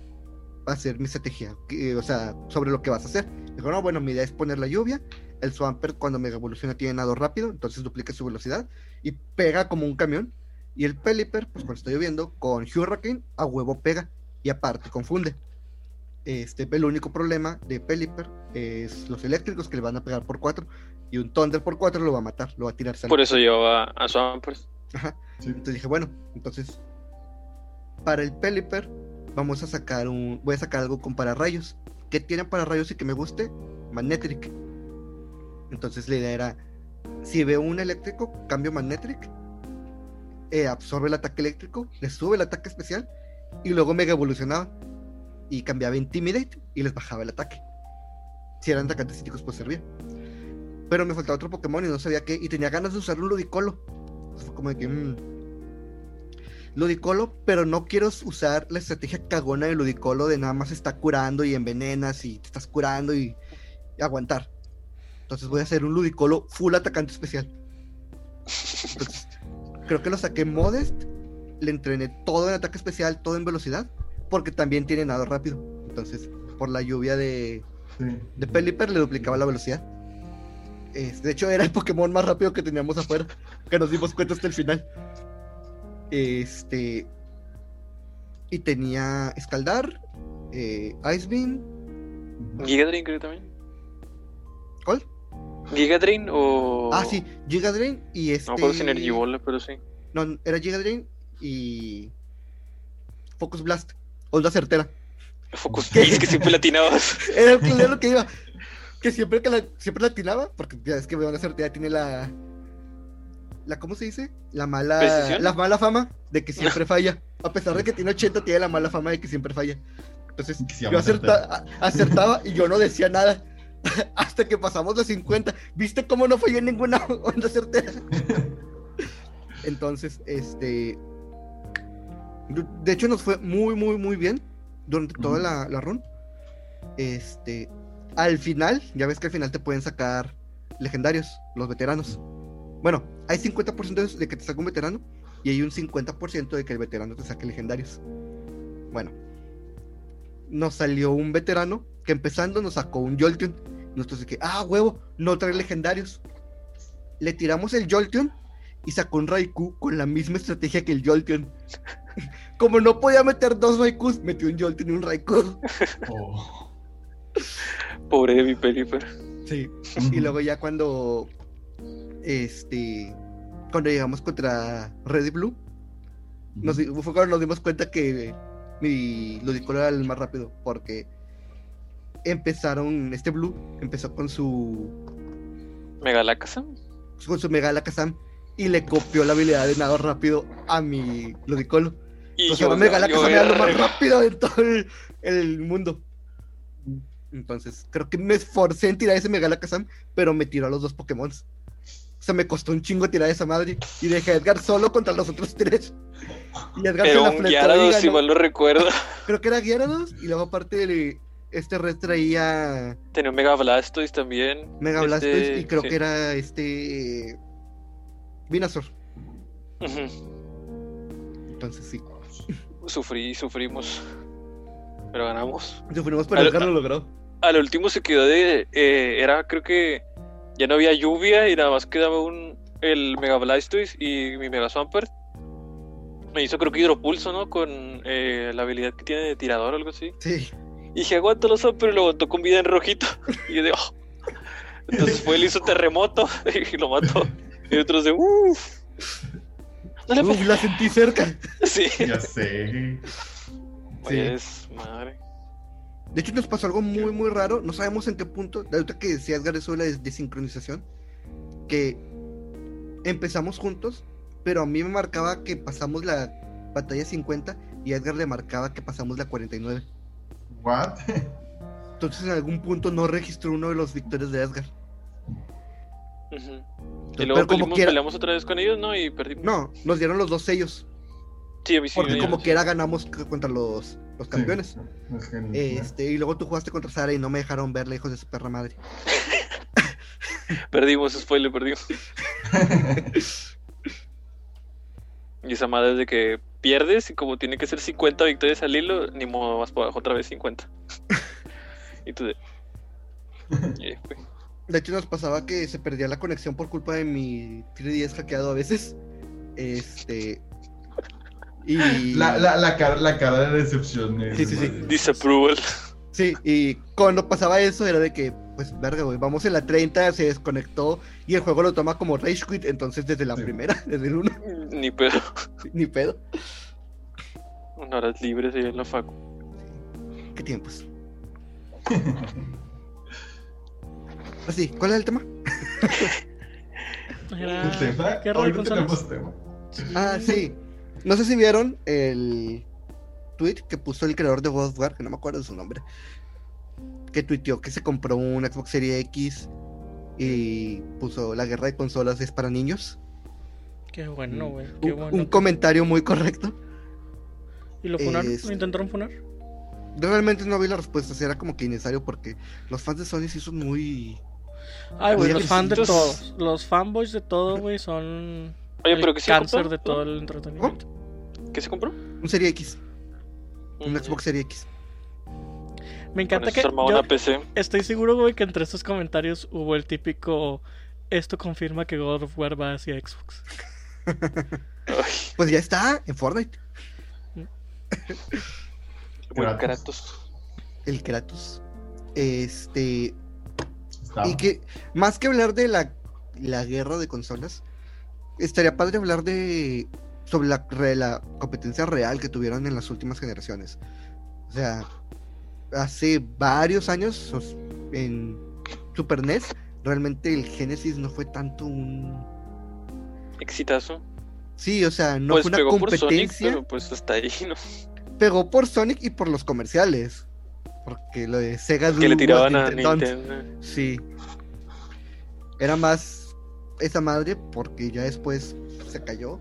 hacer mi estrategia, que- o sea, sobre lo que vas a hacer. Dijo, no, bueno, mi idea es poner la lluvia. El Swampert cuando mega evoluciona tiene nado rápido, entonces duplica su velocidad y pega como un camión. Y el Pelipper, pues cuando está lloviendo, con Hurricane a huevo pega y aparte confunde. Este, el único problema de Pelipper es los eléctricos que le van a pegar por 4 y un Thunder por 4 lo va a matar, lo va a tirar Por eso llevaba a Swampert. Ajá. Sí. Entonces dije, bueno, entonces para el Pelipper vamos a sacar un, voy a sacar algo con pararrayos. ¿Qué tiene pararrayos y que me guste? Magnetric. Entonces la idea era, si veo un eléctrico, cambio Magnetric, eh, absorbe el ataque eléctrico, le sube el ataque especial y luego mega evolucionaba y cambiaba Intimidate y les bajaba el ataque. Si eran atacantes críticos, pues servía. Pero me faltaba otro Pokémon y no sabía qué, y tenía ganas de usar un Ludicolo. Entonces fue como de que. mm, Ludicolo, pero no quiero usar la estrategia cagona de Ludicolo de nada más está curando y envenenas y te estás curando y, y aguantar. Entonces voy a hacer un Ludicolo full atacante especial. Entonces, creo que lo saqué modest, le entrené todo en ataque especial, todo en velocidad, porque también tiene nado rápido. Entonces, por la lluvia de, Sí. de Pelipper le duplicaba la velocidad. De hecho, era el Pokémon más rápido que teníamos afuera, que nos dimos cuenta hasta el final. Este. Y tenía Escaldar, eh, Ice Beam. Giga Drain creo también. ¿Cuál? Giga Drain o... Ah, sí, Giga Drain y este. No acuerdo si Energibola, pero sí. No, era Giga Drain y. Focus Blast, Onda Certera. Focus es que siempre latinabas. *laughs* Era, era lo que iba. Que siempre que la, siempre la atinaba, porque ya es que Onda Certera tiene la. La, ¿Cómo se dice? La mala. ¿Precisión? La mala fama de que siempre *laughs* falla. A pesar de que tiene 80, tiene la mala fama de que siempre falla. Entonces, yo acerta- acertaba y yo no decía nada. *laughs* Hasta que pasamos los 50. ¿Viste cómo no fallé en ninguna *laughs* onda certera? Entonces, este. De hecho, nos fue muy, muy, muy bien durante toda la, la run. Este. Al final, ya ves que al final te pueden sacar legendarios, los veteranos. Bueno, hay 50% de- que te saca un veterano y hay un 50% de que el veterano te saque legendarios. Bueno, nos salió un veterano que empezando nos sacó un Jolteon. Nosotros que, ah, huevo, no trae legendarios. Le tiramos el Jolteon y sacó un Raikou con la misma estrategia que el Jolteon. *laughs* Como no podía meter dos Raikus, metió un Jolteon y un Raikou. Oh. *laughs* Pobre Evi Pelipper. Sí. Y luego ya cuando. Este. Cuando llegamos contra Red y Blue, nos, fue cuando nos dimos cuenta que mi Ludicolo era el más rápido. Porque empezaron. Este Blue empezó con su. Megalacasa. Con su Mega Alakazam. Y le copió la habilidad de nado rápido a mi Ludicolo. Y Entonces yo, ahora Mega yo Alakazam era lo era- más rápido de todo el, el mundo. Entonces, creo que me esforcé en tirar ese Mega Alakazam, pero me tiró a los dos Pokémon. O sea, me costó un chingo tirar esa madre. Y dejé a Edgar solo contra los otros tres. Y Edgar se Era la un Gyarados, si mal no recuerdo. Creo que era Gyarados. Y luego aparte de este red traía Tenía un Mega Blastoise también. Mega Este, Blastoise. Y creo sí. que era este... Ujú. Entonces sí. Sufrí, sufrimos. Pero ganamos. Sufrimos, pero Edgar lo logró. Al último se quedó de. eh, era, creo que. Ya no había lluvia y nada más quedaba un. El Mega Blastoise y mi Mega Swampert. Me hizo, creo que hidropulso, ¿no? Con eh, la habilidad que tiene de tirador o algo así. Sí. Y dije, aguanta los Swampert y lo aguantó con vida en rojito. *laughs* Y yo de. "Oh". Entonces fue, le hizo terremoto *laughs* y lo mató. Y otros de. Uff. No le Uf, la sentí cerca. *laughs* Sí. Ya sé. Pues, madre. De hecho, nos pasó algo muy, muy raro. No sabemos en qué punto. Ahorita que decía Edgar eso de la des- desincronización. Que empezamos juntos, pero a mí me marcaba que pasamos la batalla 50 y a Edgar le marcaba que pasamos la 49. What? Entonces, en algún punto no registró uno de los victorias de Edgar. Ujú. Y Pero luego como peleamos, quiera- peleamos otra vez con ellos, ¿no? Y perdimos. No, nos dieron los dos sellos. Sí, Porque como quiera ganamos contra los, los campeones. Sí, es que- Este, y luego tú jugaste contra Sara y no me dejaron verle, hijos de su perra madre. *laughs* Perdimos, spoiler, perdimos. *laughs* Y esa madre es de que pierdes y como tiene que ser 50 victorias al hilo, ni modo vas por abajo otra vez 50. *laughs* y tú de... Fue. De hecho, nos pasaba que se perdía la conexión por culpa de mi 3DS hackeado a veces. Este. Y. La, la, la, cara, la cara de decepción. Sí, sí, sí. madre. Disapproval. Sí, y cuando pasaba eso era de que, pues, verga, güey, vamos en la 30, se desconectó y el juego lo toma como Rage Quit, entonces desde la Sí. primera, *laughs* desde el 1, Ni pedo. ni pedo. Una horas libres ahí en la facu. ¿Qué tiempos? *laughs* Así, ¿cuál es el tema? Era El tema, tenemos tema. Ah, sí. No sé si vieron el tweet que puso el creador de God of War, que no me acuerdo de su nombre. Que tuiteó que se compró un Xbox Series X y puso la guerra de consolas es para niños. Qué bueno, güey. Qué Un, bueno. un comentario muy correcto. ¿Y lo funaron? es- ¿Lo intentaron funar? Realmente no vi la respuesta, era como que innecesario porque los fans de Sony sí son muy... Ay, güey, los fans de todos. Los fanboys de todo, güey, son. Oye, el pero que sí cáncer compró, de todo el entretenimiento. ¿Qué se compró? Un Serie X, un Mm, Xbox Series X. Me encanta que. yo una PC. estoy seguro, güey, que entre estos comentarios hubo el típico. Esto confirma que God of War va hacia Xbox. Pues ya está, en Fortnite, *laughs* buen Kratos. Kratos. el Kratos. Este... Está. Y que más que hablar de la, la guerra de consolas, estaría padre hablar de sobre la, re- la competencia real que tuvieron en las últimas generaciones. O sea, hace varios años os- en Super NES, realmente el Genesis no fue tanto un... Exitazo. Sí, o sea, no pues fue una pegó por Sonic, competencia. pero pues hasta ahí, ¿no? Pegó por Sonic y por los comerciales. Porque lo de Sega Que le tiraban a Nintendo. Nintendo. Sí. Era más esa madre porque ya después se cayó.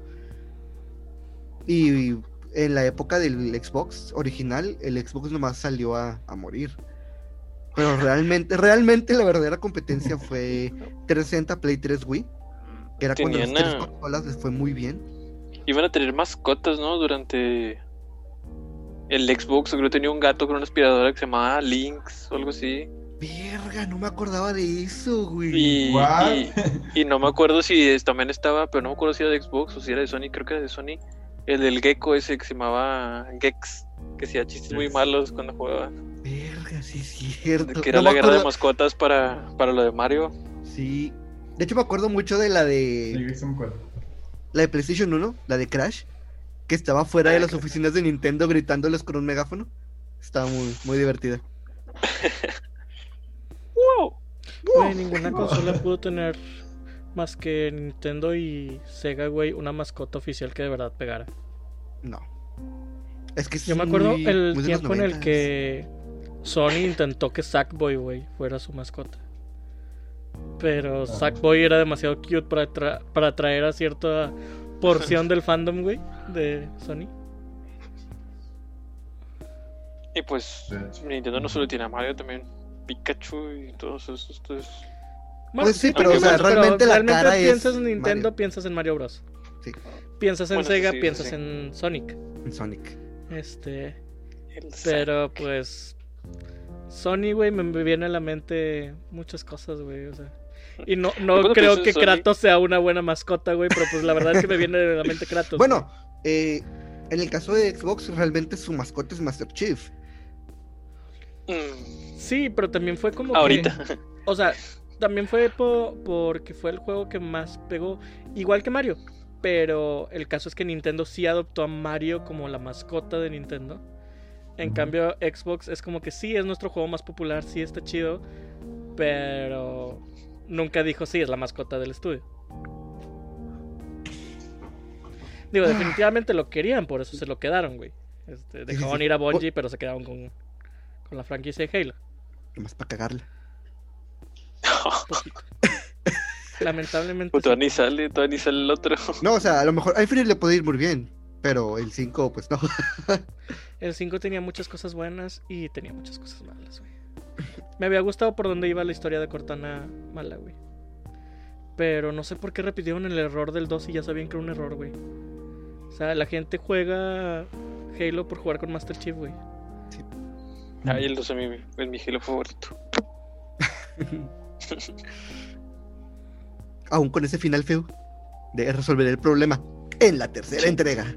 Y en la época del Xbox original, el Xbox nomás salió a, a morir. Pero realmente, realmente la verdadera competencia fue *laughs* 360 Play 3 Wii. Que era cuando las tres a- consolas les fue muy bien. Iban a tener mascotas, ¿no? Durante el Xbox, creo que tenía un gato con una aspiradora que se llamaba Lynx o algo así. Verga, no me acordaba de eso, güey. Y, What? y, y no me acuerdo si es- también estaba, pero no me acuerdo si era de Xbox o si era de Sony, creo que era de Sony. El del gecko ese que se llamaba Gex, que hacía chistes muy malos cuando jugaba. Verga, sí es cierto. Que era No la guerra de mascotas para, para lo de Mario. Sí. De hecho, me acuerdo mucho de la Sí, de eso me acuerdo. la de PlayStation 1, la de Crash, que estaba fuera de las oficinas de Nintendo gritándoles con un megáfono. Estaba muy, muy divertida. *laughs* ¡Wow! Ninguna consola pudo tener más que Nintendo y Sega, güey, una mascota oficial que de verdad pegara. No. Es que Yo me acuerdo muy- el muy los tiempo en el 90s. que Sony intentó que Sackboy, güey, fuera su mascota. Pero Sackboy era demasiado cute para, tra- para atraer a cierta porción *laughs* del fandom, güey, de Sony. Y pues. Nintendo no solo tiene a Mario, también Pikachu y todos esos. estos- Pues sí, pero, o sea, realmente realmente la cara es piensas en Nintendo, Mario. piensas en Mario Bros. Sí. Piensas en Bueno, Sega, sí, piensas sí. en Sonic. En Sonic. Este, el pero pues Sony, güey, me viene a la mente muchas cosas, güey, o sea. Y no, no *laughs* creo en que Kratos sea una buena mascota, güey, pero pues la verdad es que me viene a la mente Kratos. Bueno, eh, en el caso de Xbox, realmente su mascota es Master Chief. Mm, Sí, pero también fue como que- Ahorita. o sea, también fue po- porque fue el juego que más pegó, igual que Mario. Pero el caso es que Nintendo sí adoptó a Mario como la mascota de Nintendo. En cambio, Xbox es como que sí, es nuestro juego más popular, sí está chido. Pero nunca dijo sí, es la mascota del estudio. Digo, definitivamente lo querían, por eso se lo quedaron, güey. Este, sí. ir a Bungie, pero se quedaron con, con la franquicia de Halo. Nomás para cagarla. Lamentablemente. Pues sí. todavía ni sale, todavía ni sale el otro. No, o sea, a lo mejor a Infinite le puede ir muy bien. Pero el 5, pues no. El 5 tenía muchas cosas buenas y tenía muchas cosas malas, güey. Me había gustado por donde iba la historia de Cortana mala, güey. Pero no sé por qué repitieron el error del 2 y ya sabían que era un error, güey. O sea, la gente juega Halo por jugar con Master Chief, güey. Ay, el 2 es mi, es mi Halo favorito. *laughs* *laughs* Aún con ese final feo de resolver el problema en la tercera Sí. entrega.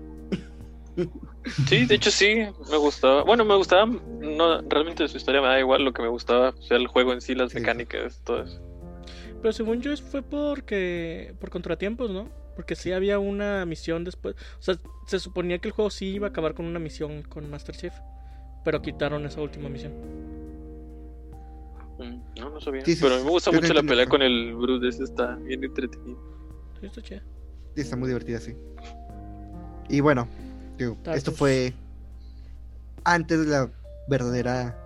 Sí, de hecho sí, me gustaba. Bueno, me gustaba, no, realmente su historia me da igual, lo que me gustaba, o sea, el juego en sí, las Sí. mecánicas, todo eso. Pero según yo fue porque por contratiempos, ¿no? Porque sí había una misión después. O sea, se suponía que el juego sí iba a acabar con una misión con Master Chief. Pero quitaron esa última misión. Mm, No, no sabía. Pero a mí me gusta mucho la pelea con el Bruce, ese está bien entretenido. Sí, está. Sí, está muy divertida, sí. Y bueno, digo, esto fue antes de la verdadera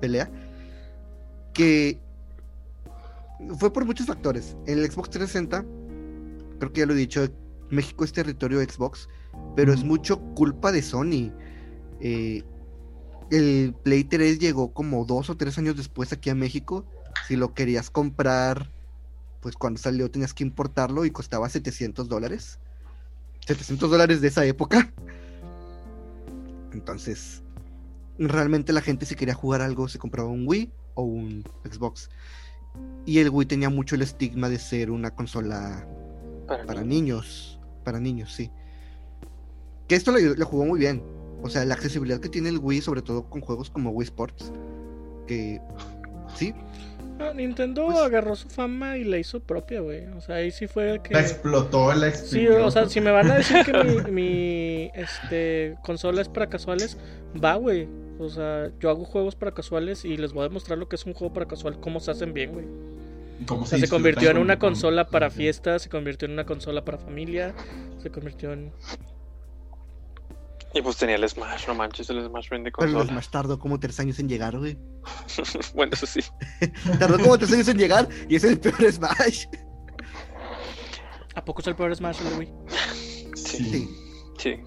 pelea. Que fue por muchos factores. En el Xbox 360, creo que ya lo he dicho, México es territorio Xbox, pero es mucho culpa de Sony. Eh, el Play 3 llegó como dos o tres años después aquí a México. Si lo querías comprar, pues cuando salió tenías que importarlo y costaba 700 dólares. 700 dólares de esa época. Entonces, realmente la gente si quería jugar algo se compraba un Wii o un Xbox. Y el Wii tenía mucho el estigma de ser una consola Para, niños. Para niños, sí. Que esto le, le jugó muy bien. O sea, la accesibilidad que tiene el Wii, sobre todo con juegos como Wii Sports. Que sí, Ah, Nintendo Pues- agarró su fama y la hizo propia, güey. O sea, ahí sí fue que. La explotó, la Sí, exprimió. o sea, si me van a decir que mi, mi, este, consola es para casuales, va, güey. O sea, yo hago juegos para casuales y les voy a demostrar lo que es un juego para casual, cómo se hacen bien, güey. ¿Cómo O sea, se disfrutan convirtió en una con- consola para sí. fiestas, se convirtió en una consola para familia, se convirtió en... Y pues tenía el Smash, no manches, el Smash vende pero el consola. Smash tardó como tres años en llegar, güey. *laughs* bueno, eso sí. *laughs* Tardó como tres años en llegar y es el peor Smash. ¿A poco es el peor Smash Wii? Sí, Sí.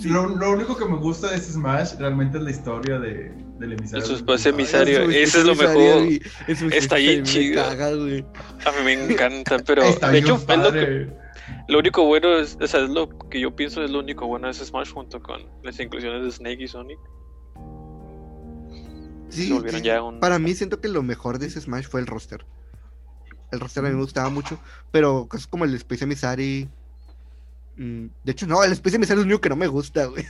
sí. Lo, lo único que me gusta de este Smash realmente es la historia de, del emisario. Eso es Cruzado. emisario. Ay, ese es lo mejor. güey. Ese Está bien me chido. caga, güey. A mí me encanta, pero Está de hecho, es lo, que- padre. Lo único bueno es, o sea, es lo que yo pienso es lo único bueno de ese Smash junto con las inclusiones de Snake y Sonic. Sí, y ya un... Para mí siento que lo mejor de ese Smash fue el roster. El roster a mí me gustaba mucho, pero cosas como el Space Emissary... mm, De hecho, no, el Space Emissary es el único que no me gusta, güey.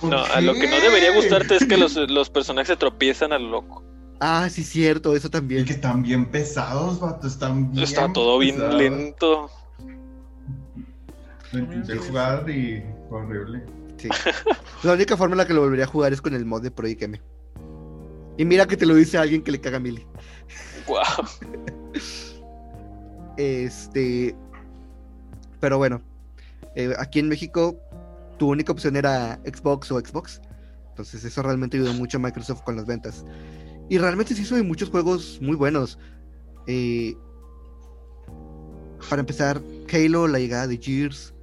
¿Por *laughs* No, a lo que no debería gustarte es que los, *laughs* los personajes se tropiezan a lo loco. Ah, sí, cierto, eso Y también. que están bien pesados, vato. Están bien Está todo bien lento. Lo intenté jugar y fue horrible. Sí. *laughs* La única forma en la que lo volvería a jugar es con el mod de Project M. Y mira que te lo dice alguien que le caga a Mili. Wow. *laughs* Este. Pero bueno, eh, aquí en México tu única opción era Xbox o Xbox. Entonces eso realmente ayudó mucho a Microsoft con las ventas. Y realmente se hizo de muchos juegos muy buenos. Eh, para empezar, Halo, la llegada de Gears,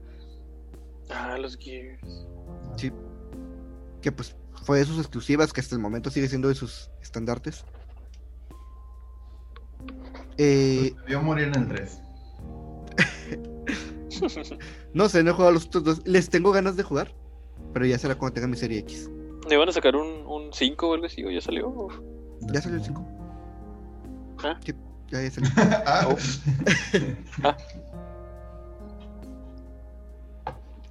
Ah, los Gears. sí, que pues fue de sus exclusivas, que hasta el momento sigue siendo de sus estandartes. Eh, Yo morí en el 3. *laughs* no sé, no he jugado a los otros dos. Les tengo ganas de jugar, pero ya será cuando tenga mi serie X. ¿Le van a sacar un, un 5 o algo así? ¿O ya salió? ¿Ya salió el 5? ¿Ah? Sí, ya, ya salió. *laughs* Ah, *laughs*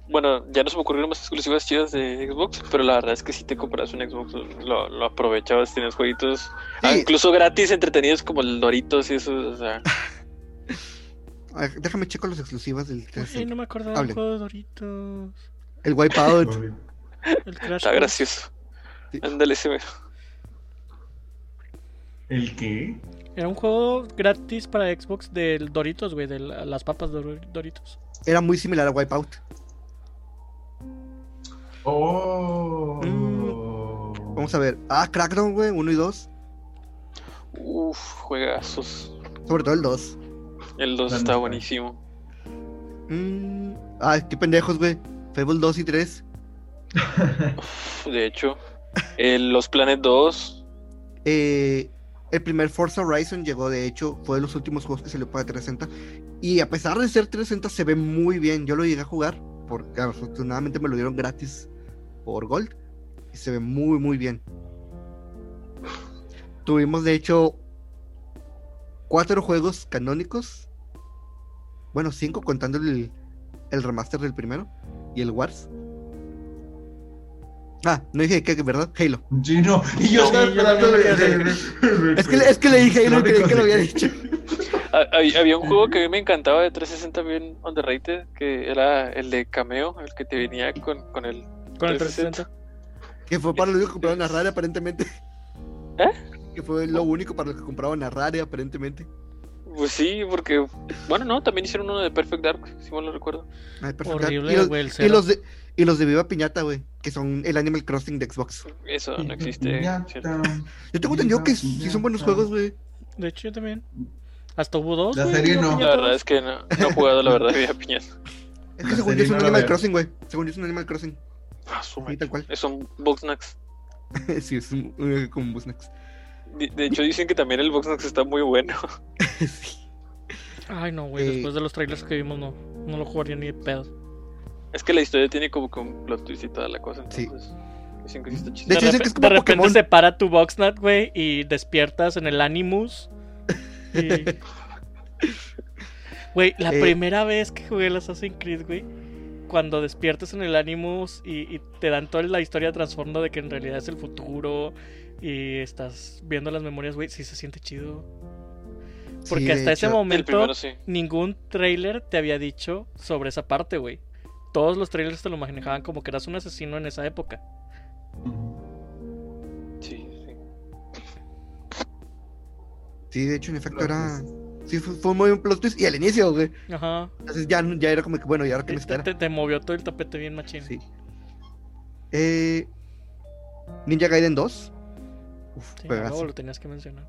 Bueno, ya no se me ocurrieron más exclusivas chidas de Xbox, pero la verdad es que si te compras un Xbox, lo, lo aprovechabas, tienes jueguitos, ah, Sí. incluso gratis, entretenidos como el Doritos y eso, o sea, *laughs* ver, déjame checo los exclusivas del Ay, 360. no me acordaba Hable. del juego de Doritos. El Wipeout. horrible. El Crash. está gracioso. Sí. Ándale, ese mero. ¿El qué? Era un juego gratis para Xbox del Doritos, güey, de la- las papas de Doritos. Era muy similar a Wipeout. Oh. Mm, Vamos a ver. Ah, Crackdown, güey, 1 y 2. Uf, juegazos. Sobre todo el 2. El 2 La está buenísimo. Mm, Ay, qué pendejos, güey. Fable 2 y 3. Uf, de hecho, el- los Planet 2, Eh, el primer Forza Horizon llegó, de hecho, fue de los últimos juegos que salió para 360. Y a pesar de ser 360, se ve muy bien. Yo lo llegué a jugar, porque afortunadamente me lo dieron gratis por Gold. Y se ve muy, muy bien. Tuvimos, de hecho, cuatro juegos canónicos. Bueno, cinco contando el, el remaster del primero y el Wars. Ah, no dije que, ¿verdad? Halo. Sí, no. Y yo estaba esperando. *laughs* Es que, es que le dije Halo y creí que lo había dicho. Ah, hab- Había un juego que a mí me encantaba de 360 bien underrated, que era el de Cameo, el que te venía con, con el... Con el 360. 360. Que fue para lo único que compraron a Rare, aparentemente. ¿Eh? Que fue lo único para lo que compraban a Rare, aparentemente. Pues sí, porque... Bueno, no, también hicieron uno de Perfect Dark, si mal no recuerdo. Ay, perfecto. Horrible, y, los, el y los de, y los de Viva Piñata, güey. Que son el Animal Crossing de Xbox. Eso no existe. Piñata. ¿cierto? Yo tengo entendido que sí son buenos juegos, güey. De hecho, yo también. Hasta hubo dos. La güey, serie no. La verdad es que no, no he jugado, la verdad, Vida Piñata. Es que La según yo es un Animal. Crossing, güey. Según yo es un Animal Crossing. Ah, Sí, tal cual. Son Boxnax. *laughs* sí, es un, un- como un Busnax. De, de hecho, dicen que también el Boxnax está muy bueno. *laughs* sí. Ay, no, güey. Eh, Después de los trailers que vimos, no. No lo jugaría ni de pedo. Es que la historia tiene como que un plot twist y toda la cosa, Sí. entonces... Dicen que sí está chido. De hecho, de, dicen repe- que es como de repente Pokémon. se para tu Boxnut, güey, y despiertas en el Animus. *laughs* Y... Güey, la Eh. primera vez que jugué el Assassin's Creed, güey, cuando despiertas en el Animus y, y te dan toda la historia de trasfondo de que en realidad es el futuro y estás viendo las memorias, güey, sí se siente chido. Porque Sí, hasta ese hecho, momento primero sí. ningún trailer te había dicho sobre esa parte, güey. Todos los trailers te lo manejaban como que eras un asesino en esa época. Sí, sí. Sí, de hecho, en efecto, era. Sí, fue, muy buen plot twist. Y al inicio, güey. Ajá. Entonces ya, ya era como que, bueno, ¿y ahora qué me Te, espera? te- te movió todo el tapete bien machín. Sí. Eh, Ninja Gaiden 2. Uf, Sí, luego lo tenías que mencionar.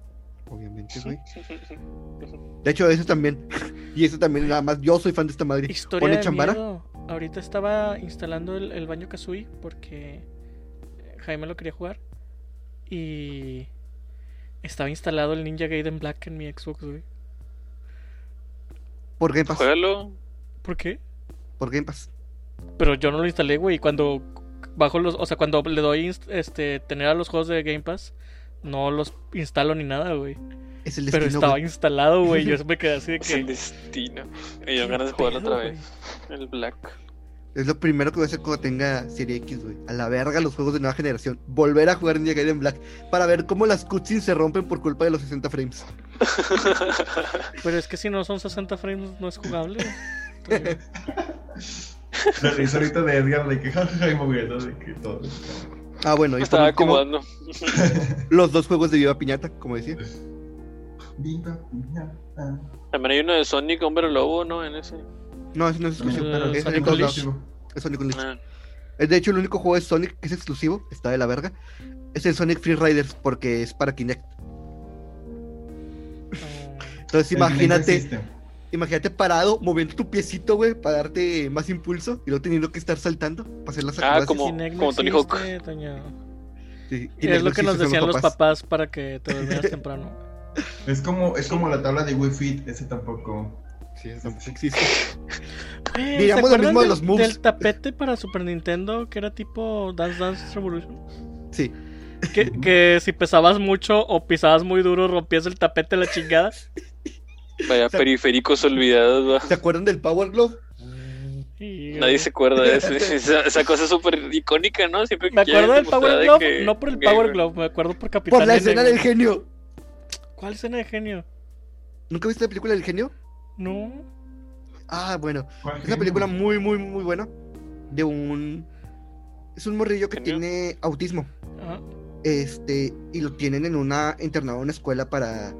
obviamente, güey. *laughs* De hecho, eso también. *laughs* y eso también, nada más. Yo soy fan de esta madre. Historia Pone de chambara. miedo. Ahorita estaba instalando el, el baño Kazooie porque Jaime lo quería jugar. Y estaba instalado el Ninja Gaiden Black en mi Xbox, güey. Por Game Pass. Juégalo. ¿Por qué? Por Game Pass. Pero yo no lo instalé, güey. y Cuando bajo los. O sea, cuando le doy este tener a los juegos de Game Pass, no los instalo ni nada, güey. Es el Pero destino, estaba güey. instalado, güey. Yo *laughs* me quedé así de Es el que. destino. Y yo ¿qué ganas de jugarlo otra vez. El Black. Es lo primero que voy a hacer cuando tenga Serie X, güey. A la verga los juegos de nueva generación. Volver a jugar Ninja Gaiden Black para ver cómo las cutscenes se rompen por culpa de los 60 frames. *laughs* Pero es que si no son 60 frames, no es jugable. La risa ahorita de Edgar de que *laughs* jajaja y moviendo de que todo. Ah, bueno, y estaba acomodando. *laughs* los dos juegos de Viva Piñata, como decía. Viva piñata. También hay uno de Sonic Hombre Lobo, ¿no? En ese. No, ese no es exclusivo. Eh, es Sonic Unleashed. Es Sonic Unleashed. Ah, De hecho, el único juego de Sonic que es exclusivo, está de la verga, es el Sonic Free Riders, porque es para Kinect. no. Entonces imagínate, imagínate parado, moviendo tu piecito, güey, para darte más impulso y no teniendo que estar saltando para hacer las Ah, acrobacias. como- Kinect como Tony Hawk. Sí, Es lo que nos decían los papás para que te durmieras temprano. *laughs* Es como, es como la tabla de Wii Fit, ese tampoco. Sí, eso tampoco existe. *laughs* Güey, ¿se Digamos lo mismo de del- los moves. Del tapete para Super Nintendo que era tipo Dance Dance Revolution. Sí. Que, que si pesabas mucho o pisabas muy duro, rompías el tapete a la chingada. Vaya, periféricos olvidados, va. ¿Se acuerdan del Power Glove? Nadie se acuerda de eso. *laughs* Esa, esa cosa es súper icónica, ¿no? Siempre que Me acuerdo del Power Glove, que- no por el Power Glove, me acuerdo por Capitán Por la escena del genio. ¿Cuál escena de genio? ¿Nunca viste la película del genio? No. Ah, bueno. ¿Cuál Es una película muy, muy, muy buena. De un. Es un morrillo que tiene autismo. Ajá. Este. Y lo tienen en una. internado en una escuela para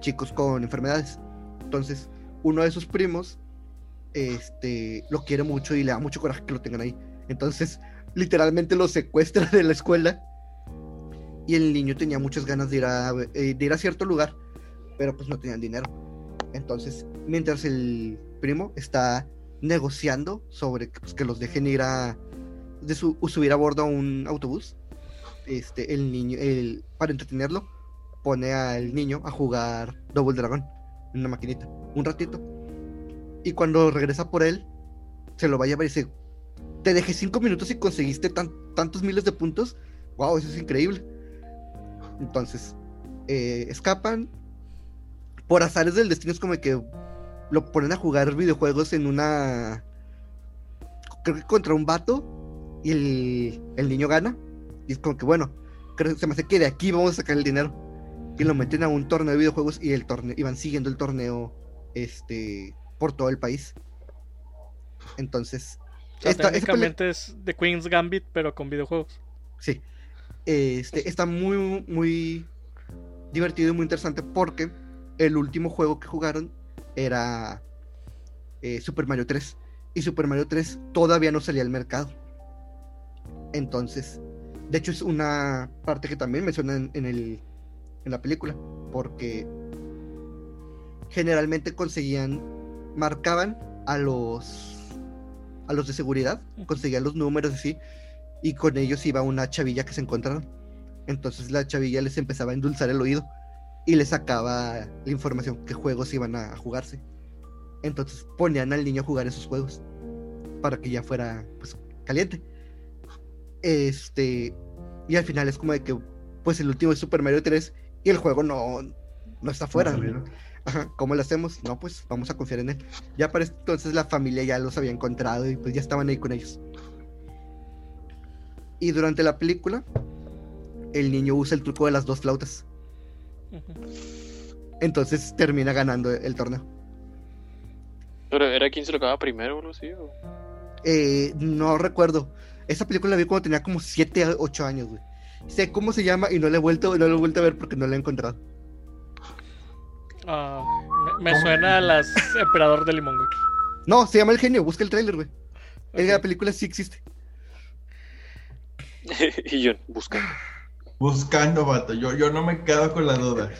chicos con enfermedades. Entonces, uno de sus primos. Este. Lo quiere mucho y le da mucho coraje que lo tengan ahí. Entonces, literalmente lo secuestra *laughs* de la escuela. Y el niño tenía muchas ganas de ir a, eh, de ir a cierto lugar. Pero pues no tenían dinero. Entonces, mientras el primo está negociando sobre pues, que los dejen ir a de su, subir a bordo a un autobús, este el niño el, para entretenerlo pone al niño a jugar Double Dragon en una maquinita un ratito. Y cuando regresa por él se lo va a llevar y dice te dejé cinco minutos y conseguiste tan- tantos miles de puntos wow eso es increíble. Entonces eh, escapan por azares del destino es como que lo ponen a jugar videojuegos en una. Creo que contra un vato. Y el, el niño gana. Y es como que bueno. Creo que se me hace que de aquí vamos a sacar el dinero. Y lo meten a un torneo de videojuegos. Y el torneo. Y van siguiendo el torneo. Este. por todo el país. Entonces. O sea, esta- esta peli- técnicamente es The Queen's Gambit, pero con videojuegos. Sí. Este, está muy, muy divertido y muy interesante porque el último juego que jugaron era eh, Super Mario 3. Y Super Mario 3 todavía no salía al mercado. Entonces, de hecho es una parte que también mencionan en, el, en la película. Porque generalmente conseguían, marcaban a los a los de seguridad, conseguían los números así, y con ellos iba una chavilla que se encontraron. Entonces la chavilla les empezaba a endulzar el oído y les sacaba la información qué juegos iban a jugarse. Entonces ponían al niño a jugar esos juegos para que ya fuera pues caliente. Este y al final es como de que pues el último es Super Mario 3 y el juego no no está fuera. No. Ajá, ¿cómo lo hacemos? No, pues vamos a confiar en él. Ya para entonces la familia ya los había encontrado y pues ya estaban ahí con ellos. Y durante la película, el niño usa el truco de las dos flautas. Entonces termina ganando el torneo. Pero era quien se lo acababa primero o algo así. ¿o? Eh, no recuerdo. Esa película la vi cuando tenía como 7 a 8 años, güey. Sé cómo se llama y no la he vuelto, no la he vuelto a ver porque no la he encontrado. Ah, me, me suena a las Emperador de Limón, güey. No, se llama El Genio, busca el tráiler, güey. La película sí existe. *laughs* y yo, busca. Buscando, vato. Yo, yo no me quedo con la duda.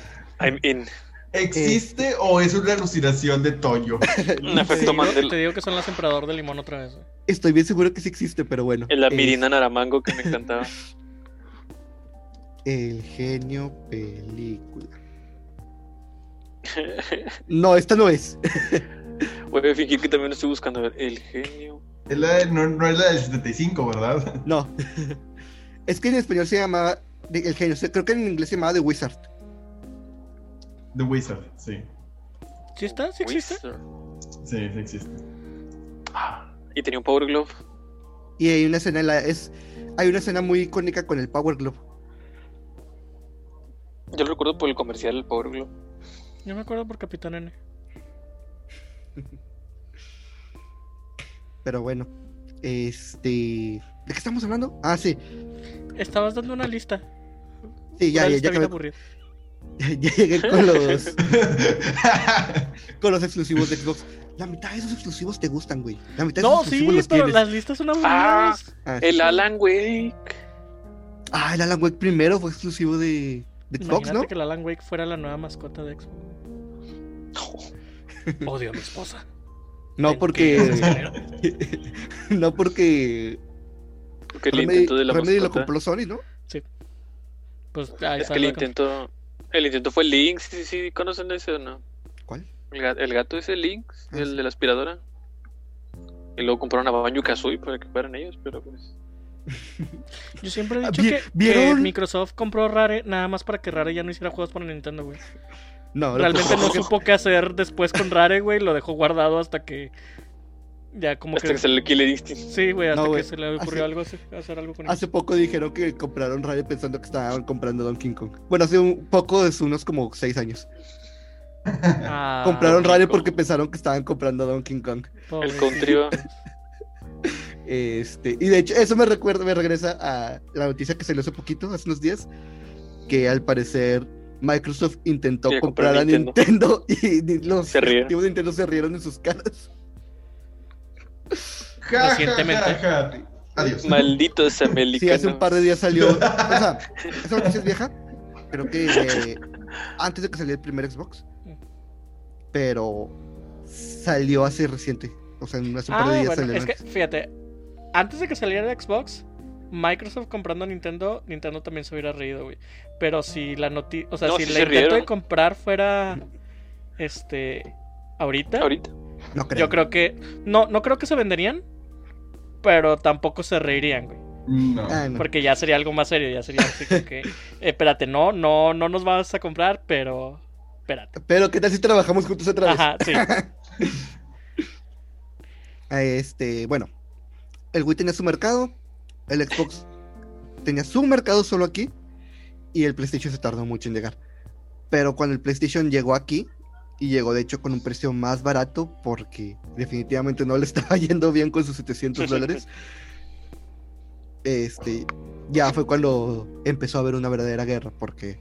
I'm in. ¿Existe o es una alucinación de Toyo? *laughs* Un Te efecto Mandela. te digo que son las Emperador de Limón otra vez. Estoy bien seguro que sí existe, pero bueno. En la Es Mirina Naramango que me encantaba. *laughs* El Genio película. *laughs* No, esta no es. Voy a fingir que también estoy buscando. A ver, el genio. Es la de- no, no es la del 75, ¿verdad? No. Es que en español se llama el genio. Creo que en inglés se llamaba The Wizard. The Wizard, sí. ¿Sí está? ¿Sí existe? Wizard. Sí, sí existe. Ah, Y tenía un Power Glove. Y hay una escena, en la, es, hay una escena muy icónica con el Power Glove. Yo lo recuerdo por el comercial del Power Glove. Yo me acuerdo por Capitán N. *laughs* Pero bueno, este. ¿De qué estamos hablando? Ah, sí. Estabas dando una lista. Sí, ya, ya, ya, acabé- *laughs* ya llegué con los, *laughs* con los exclusivos de Xbox. La mitad de esos exclusivos te gustan, güey. La mitad de No, esos sí, los pero tienes. las listas son aburridas. Ah, sí. El Alan Wake. Ah, el Alan Wake primero fue exclusivo de, de Xbox, Imagínate ¿no? que el Alan Wake fuera la nueva mascota de Xbox. *laughs* Odio a mi esposa. No, Ven, porque. que- no, porque. Porque el Remedy, intento de la Remedy lo mascota. compró Sony, ¿no? Pues ahí Es que el intento. El intento fue Lynx. Sí, sí, sí. ¿Conocen ese o no? ¿Cuál? El gato, el gato ese Lynx, Ah, el sí. de la aspiradora. Y luego compraron a Banjo Kazooie para que fueran ellos, pero pues. *laughs* Yo siempre he Ah, dicho que, que. Microsoft compró Rare nada más para que Rare ya no hiciera juegos para Nintendo, güey. No, Realmente no supo qué hacer después con Rare, güey. Lo dejó guardado hasta que. Ya como Hasta que. que salió Killer Instinct. Sí, güey, hasta No, que se le ocurrió Hace- algo hacer algo con eso. Hace poco dijeron que compraron Rare pensando que estaban comprando Donkey Kong. Bueno, hace un poco, es unos como seis años. Ah, compraron Donkey Kong. porque pensaron que estaban comprando Donkey Kong. pobre- El country. *laughs* Este, y de hecho, eso me recuerda, me regresa a la noticia que salió hace poquito, hace unos días, que al parecer Microsoft intentó comprar a Nintendo, *laughs* y ni- los ejecutivos de Nintendo se rieron en sus caras. *laughs* Ja, Recientemente. ja, ja. Adiós. Maldito ese americano. Sí, hace un par de días salió. *laughs* o sea, esa noticia es vieja. Creo que eh, antes de que saliera el primer Xbox. Pero salió hace reciente. O sea, en hace un par Ah, de días bueno, salió. es que, fíjate, antes de que saliera el Xbox, Microsoft comprando a Nintendo, Nintendo también se hubiera reído, güey. Pero si la noti o sea, No, si sí la se intento de comprar fuera, este, ahorita, Ahorita. No creo. yo creo que, no, no creo que se venderían, pero tampoco se reirían, güey. No. Ah, no. Porque ya sería algo más serio, ya sería así como que, eh, espérate, no, no, no nos vas a comprar, pero, espérate. Pero ¿qué tal si trabajamos juntos otra vez? Ajá, sí. *laughs* Este, bueno, el Wii tenía su mercado, el Xbox tenía su mercado solo aquí y el PlayStation se tardó mucho en llegar. Pero cuando el PlayStation llegó aquí y llegó de hecho con un precio más barato porque definitivamente no le *laughs* estaba yendo bien con sus 700 dólares. Este, ya fue cuando empezó a haber una verdadera guerra porque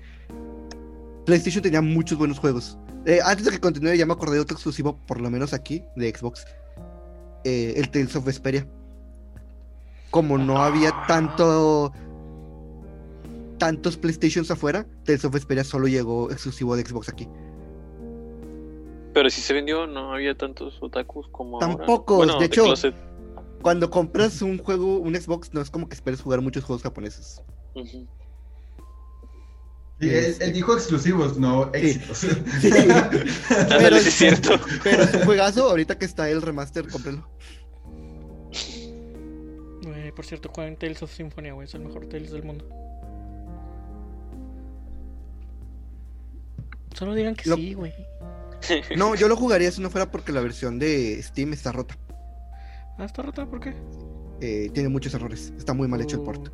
PlayStation tenía muchos buenos juegos. Eh, antes de que continúe, ya me acordé de otro exclusivo, por lo menos aquí, de Xbox. eh, el Tales of Vesperia. Como no había tanto. tantos PlayStations afuera, Tales of Vesperia solo llegó exclusivo de Xbox aquí. Pero si se vendió, no había tantos otakus como ahora. Tampoco, Bueno, de hecho- closet. Cuando compras un juego, un Xbox, no es como que esperes jugar muchos juegos japoneses. Ujú. Sí, él, Este- él dijo exclusivos, no éxitos. Sí. *laughs* *laughs* Sí es cierto. Pero es un juegazo, ahorita que está el remaster, cómprenlo. Güey, por cierto, jueguen Tales of Symphonia, güey, es el mejor Tales del mundo. Solo digan que Lo- sí, güey. No, *laughs* yo lo jugaría si no fuera porque la versión de Steam está rota. Ah, está rota, ¿por qué? Eh, tiene muchos errores. Está muy mal hecho el port.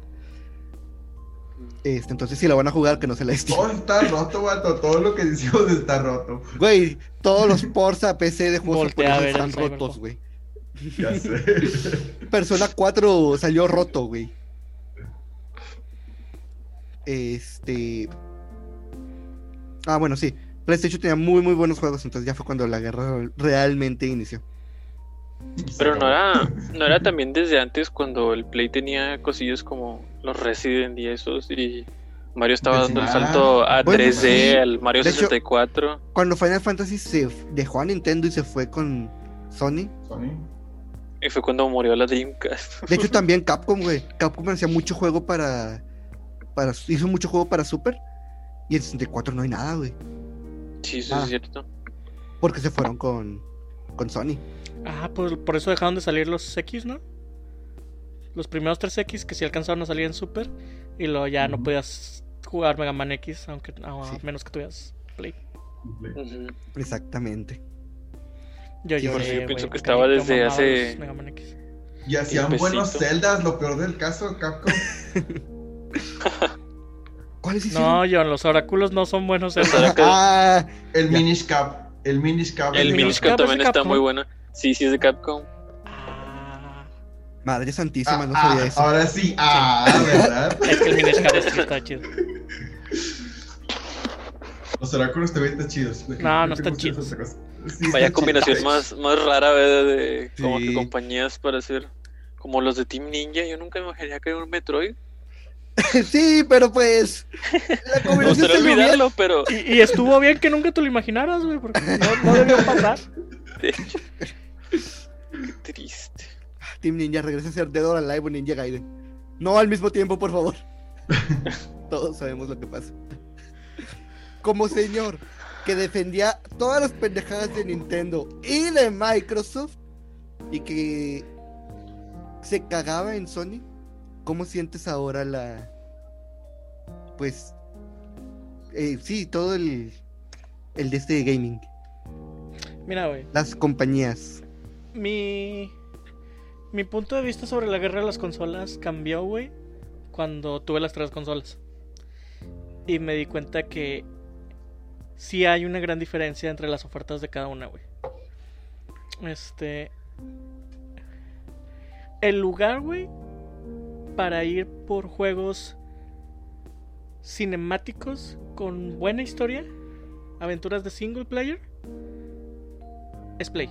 Este, entonces, si la van a jugar, que no se la Steam. Todo está roto, vato. Todo lo que decimos está roto. Güey, todos los ports a PC de juegos japoneses están rotos, güey. Ya *laughs* sé. Persona 4 salió roto, güey. Este. Ah, bueno, sí. PlayStation tenía muy, muy buenos juegos, entonces ya fue cuando la guerra realmente inició. Pero no era, no era también desde antes cuando el Play tenía cosillas como los Resident y esos y Mario estaba dando el salto a Bueno, 3D, sí. al Mario De hecho- 64. Cuando Final Fantasy se dejó a Nintendo y se fue con Sony. Sony. Y fue cuando murió la Dreamcast. De hecho, *laughs* también Capcom, güey. Capcom hacía mucho juego para. para hizo mucho juego para Super. Y en 64 no hay nada, güey. Sí, eso Ah. es cierto. Porque se fueron con. con Sony. Ah, pues por eso dejaron de salir los X, ¿no? Los primeros tres X que sí alcanzaron a salir en Super. Y luego ya no podías jugar Mega Man X, aunque a Sí. menos que tuvieras Play. Exactamente. Yo Sí, lloré, por eso yo pienso que estaba desde hace- Mega Man X. Y hacían buenos celdas, lo peor del caso, Capcom. *laughs* ¿Cuáles hicieron? No, John, los oráculos no son buenos. En-. Ah, El Ya. Minish Cap. El Minish Cap. El Minish Minish Cap Cap es de también está muy bueno. Sí, sí es de Capcom. Ah, madre santísima, Ah, no ah, sabía eso. ahora sí. Ah, ¿verdad? *laughs* es que el Minish Cap sí está chido. Los oráculos también están chidos. No, no están chidos. Sí, Vaya combinación más, más rara, ¿verdad? De como Sí. que compañías para hacer como los de Team Ninja. Yo nunca me imaginaría que era un Metroid. *laughs* sí, pero pues. La *laughs* combinación gustaría salió bien. olvidarlo, pero Y, y estuvo bien que nunca te lo imaginaras, güey, porque no, no debió *laughs* pasar. de hecho, qué triste. Team Ninja regresa a ser Dead or Alive o Ninja Gaiden. No al mismo tiempo, por favor. Todos sabemos lo que pasa. Como señor que defendía todas las pendejadas de Nintendo y de Microsoft y que se cagaba en Sony, ¿cómo sientes ahora la... Pues... eh, sí, todo el... El de este gaming. Mira, güey, Las compañías. mi, mi punto de vista sobre la guerra de las consolas cambió, güey, cuando tuve las tres consolas. Y me di cuenta que sí hay una gran diferencia entre las ofertas de cada una, güey. Este... El lugar, güey, para ir por juegos cinemáticos con buena historia, aventuras de single player, es Play.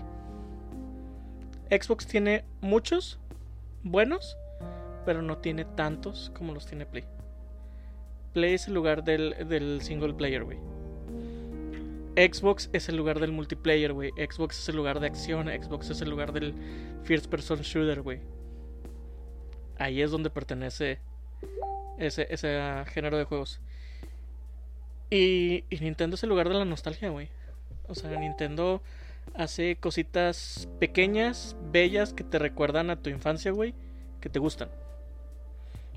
Xbox tiene muchos buenos, pero no tiene tantos como los tiene Play. Play es el lugar del, del single player, güey. Xbox es el lugar del multiplayer, güey. Xbox es el lugar de acción. Xbox es el lugar del first person shooter, güey. Ahí es donde pertenece ese, ese género de juegos. Y, y Nintendo es el lugar de la nostalgia, güey. O sea, Nintendo hace cositas pequeñas, bellas, que te recuerdan a tu infancia, güey, que te gustan.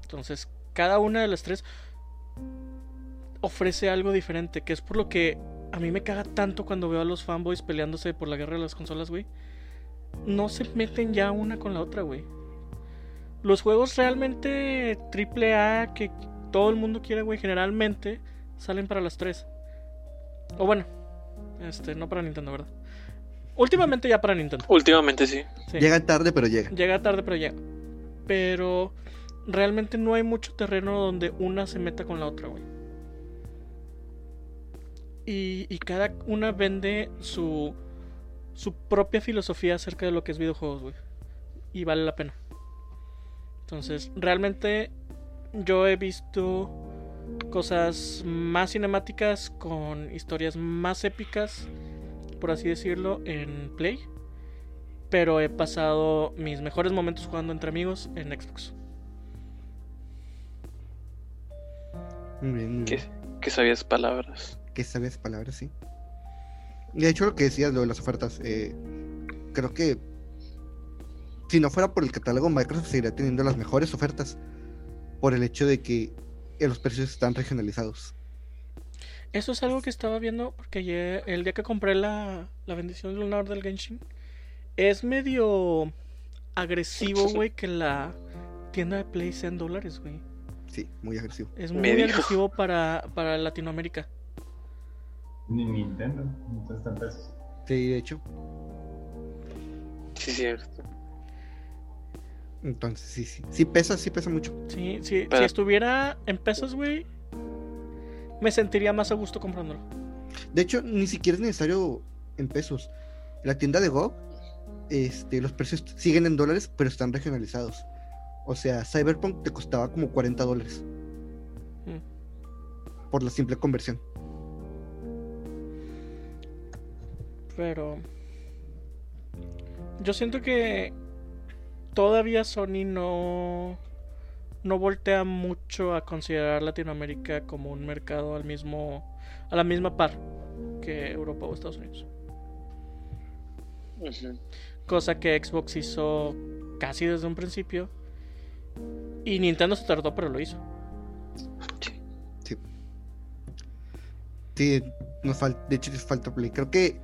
Entonces, cada una de las tres ofrece algo diferente, que es por lo que a mí me caga tanto cuando veo a los fanboys peleándose por la guerra de las consolas, güey. No se meten ya una con la otra, güey. Los juegos realmente triple A que todo el mundo quiere, güey, generalmente salen para las tres. O bueno, este, no para Nintendo, ¿verdad? Últimamente ya para Nintendo. Últimamente sí. sí. Llega tarde, pero llega. Llega tarde, pero llega. Pero realmente no hay mucho terreno donde una se meta con la otra, güey. Y, y cada una vende su, su propia filosofía acerca de lo que es videojuegos, güey. Y vale la pena. Entonces, realmente yo he visto cosas más cinemáticas con historias más épicas, por así decirlo, en Play. Pero he pasado mis mejores momentos jugando entre amigos en Xbox. Muy bien, bien. que sabías palabras. Que sabes palabras, sí. Y de hecho, lo que decías, lo de las ofertas, eh, creo que si no fuera por el catálogo, Microsoft seguiría teniendo las mejores ofertas por el hecho de que los precios están regionalizados. Eso es algo que estaba viendo porque ayer- el día que compré la, la bendición lunar del Genshin, es medio agresivo, güey, que la tienda de Play sea en dólares, güey. Sí, muy agresivo. Es muy Medio. agresivo para, para Latinoamérica. Ni Nintendo. Nintendo está en pesos. Sí, de hecho. Sí, cierto. Entonces, sí, sí. Sí pesa, sí pesa mucho. Sí, sí, si estuviera en pesos, güey, me sentiría más a gusto comprándolo. De hecho, ni siquiera es necesario en pesos. La tienda de GOG, este, los precios siguen en dólares, pero están regionalizados. O sea, Cyberpunk te costaba como 40 dólares Mm. por la simple conversión. Pero yo siento que todavía Sony no no voltea mucho a considerar Latinoamérica como un mercado al mismo a la misma par que Europa o Estados Unidos. Cosa que Xbox hizo casi desde un principio y Nintendo se tardó pero lo hizo. Sí, nos falta, de hecho, les falta Play. Creo que.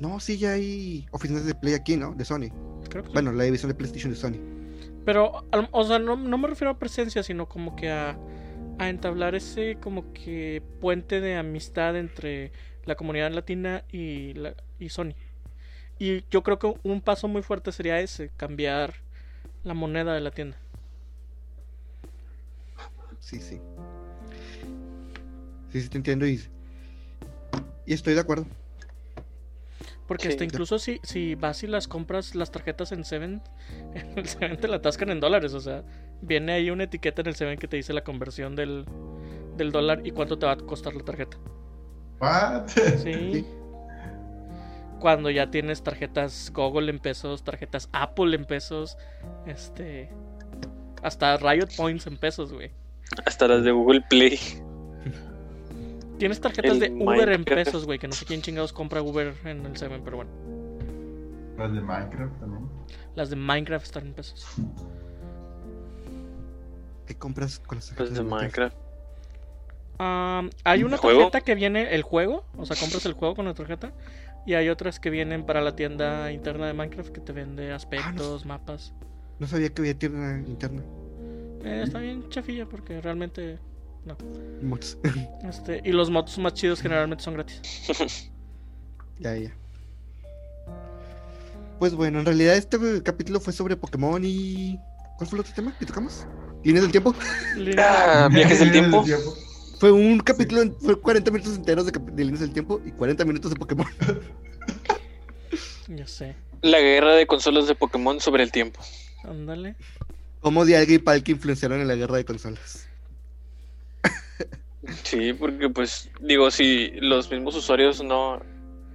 No, sí, ya hay oficinas de Play aquí, ¿no? De Sony. Creo que sí. Bueno, la división de PlayStation de Sony. Pero, o sea, no, no me refiero a presencia, sino como que a, a entablar ese como que puente de amistad entre la comunidad latina y, la, y Sony. Y yo creo que un paso muy fuerte sería ese, cambiar la moneda de la tienda. Sí, sí. Sí, sí, te entiendo y. Y estoy de acuerdo. Porque Sí. hasta incluso si, si vas y las compras las tarjetas en Seven, *laughs* en el Seven te la atascan en dólares. O sea, viene ahí una etiqueta en el Seven que te dice la conversión del, del dólar y cuánto te va a costar la tarjeta. What? Sí. *laughs* Sí. Cuando ya tienes tarjetas Google en pesos, tarjetas Apple en pesos, este. Hasta Riot Points en pesos, güey. Hasta las de Google Play. Tienes tarjetas El de Uber en pesos, güey, que no sé quién chingados compra Uber en el 7, pero bueno. Las de Minecraft también. Las de Minecraft están en pesos. ¿Qué compras con las Las tarjetas de Minecraft. Am, hay una tarjeta que viene el juego, o sea, compras el juego con la tarjeta. Y hay otras que vienen para la tienda interna de Minecraft que te vende aspectos, mapas. No sabía que había tienda interna. Eh, está bien chafilla porque realmente. Mods. *laughs* Este, y los mods más chidos generalmente son gratis. *laughs* ya, ya. Pues bueno, en realidad este capítulo fue sobre Pokémon y. ¿Cuál fue el otro tema que tocamos? ¿Líneas del tiempo? Ah, viajes del tiempo. Fue un capítulo, fue 40 minutos enteros de, de líneas del tiempo y 40 minutos de Pokémon. Ya sé. La guerra de consolas de Pokémon sobre el tiempo. Ándale. Cómo Dialga y Palki influenciaron en la guerra de consolas. Sí, porque pues digo, si los mismos usuarios no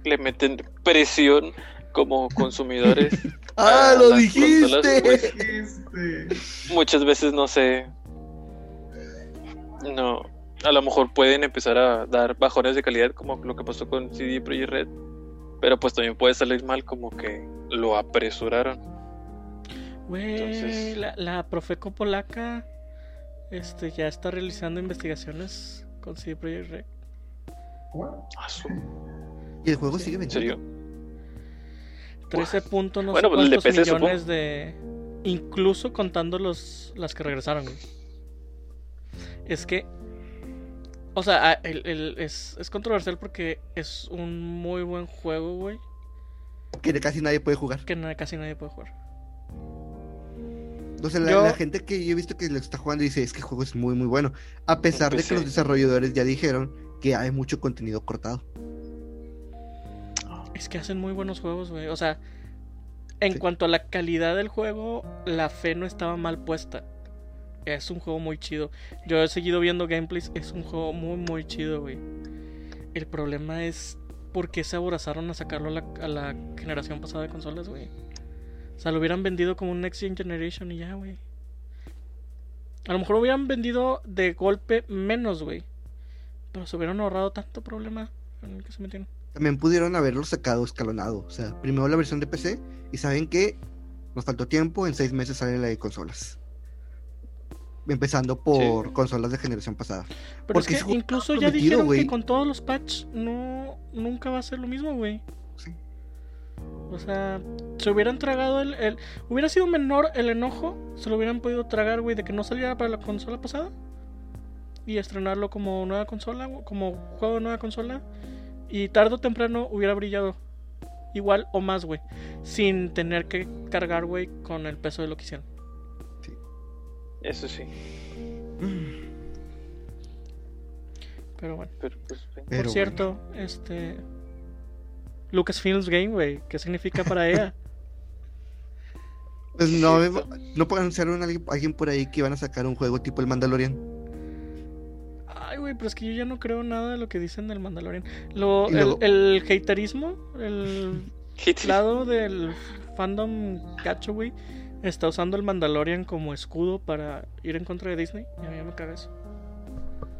le meten presión como consumidores, *laughs* ¡Ah, lo dijiste! consolas, pues. Este, muchas veces no sé, no, a lo mejor pueden empezar a dar bajones de calidad como lo que pasó con CD Projekt Red, pero pues también puede salir mal como que lo apresuraron. Güey, Entonces- la, la Profeco polaca este, ya está realizando investigaciones con CD Projekt Red. Ah, Y el juego sigue ¿En vendiendo. serio? 13 puntos, no Bueno, sé pues millones de... Incluso contando los, las que regresaron. Es que... O sea, ah, el- el- es, es controversial porque es un muy buen juego, güey. Que casi nadie puede jugar. Que casi nadie puede jugar. O sea, la, Yo- la gente que yo he visto que lo está jugando dice, es que el juego es muy, muy bueno. A pesar de que los desarrolladores ya dijeron que hay mucho contenido cortado. Es que hacen muy buenos juegos, güey. O sea, en Sí. cuanto a la calidad del juego, la fe no estaba mal puesta. Es un juego muy chido. Yo he seguido viendo gameplays. Es un juego muy, muy chido, güey. El problema es por qué se aborazaron a sacarlo a la, a la generación pasada de consolas, güey. O sea, lo hubieran vendido como un Next Gen Generation y ya, güey. A lo mejor hubieran vendido de golpe menos, güey. Pero se hubieran ahorrado tanto problema en el que se metieron. También pudieron haberlo sacado escalonado. O sea, primero la versión de PC y saben que nos faltó tiempo, en seis meses sale la de consolas. Empezando por Sí. consolas de generación pasada. Pero Porque es que incluso ya dijeron que con todos los patches no nunca va a ser lo mismo, güey. Sí. O sea, se hubieran tragado el, el- Hubiera sido menor el enojo, se lo hubieran podido tragar, güey, de que no saliera para la consola pasada. Y estrenarlo como nueva consola, como juego de nueva consola. Y tarde o temprano hubiera brillado. Igual o más, güey. Sin tener que cargar, güey, con el peso de lo que hicieron. Eso sí, Pero bueno. pero pues. Pero Por cierto, este. Lucasfilms Game, güey. ¿Qué significa para ella? *laughs* Pues no, no anunciaron a alguien, alguien por ahí que iban a sacar un juego tipo el Mandalorian. Ay, güey, pero es que yo ya no creo nada de lo que dicen del Mandalorian. Lo, luego- el, el haterismo, el *laughs* lado del fandom gacho, güey, está usando el Mandalorian como escudo para ir en contra de Disney. Y a mí me caga eso.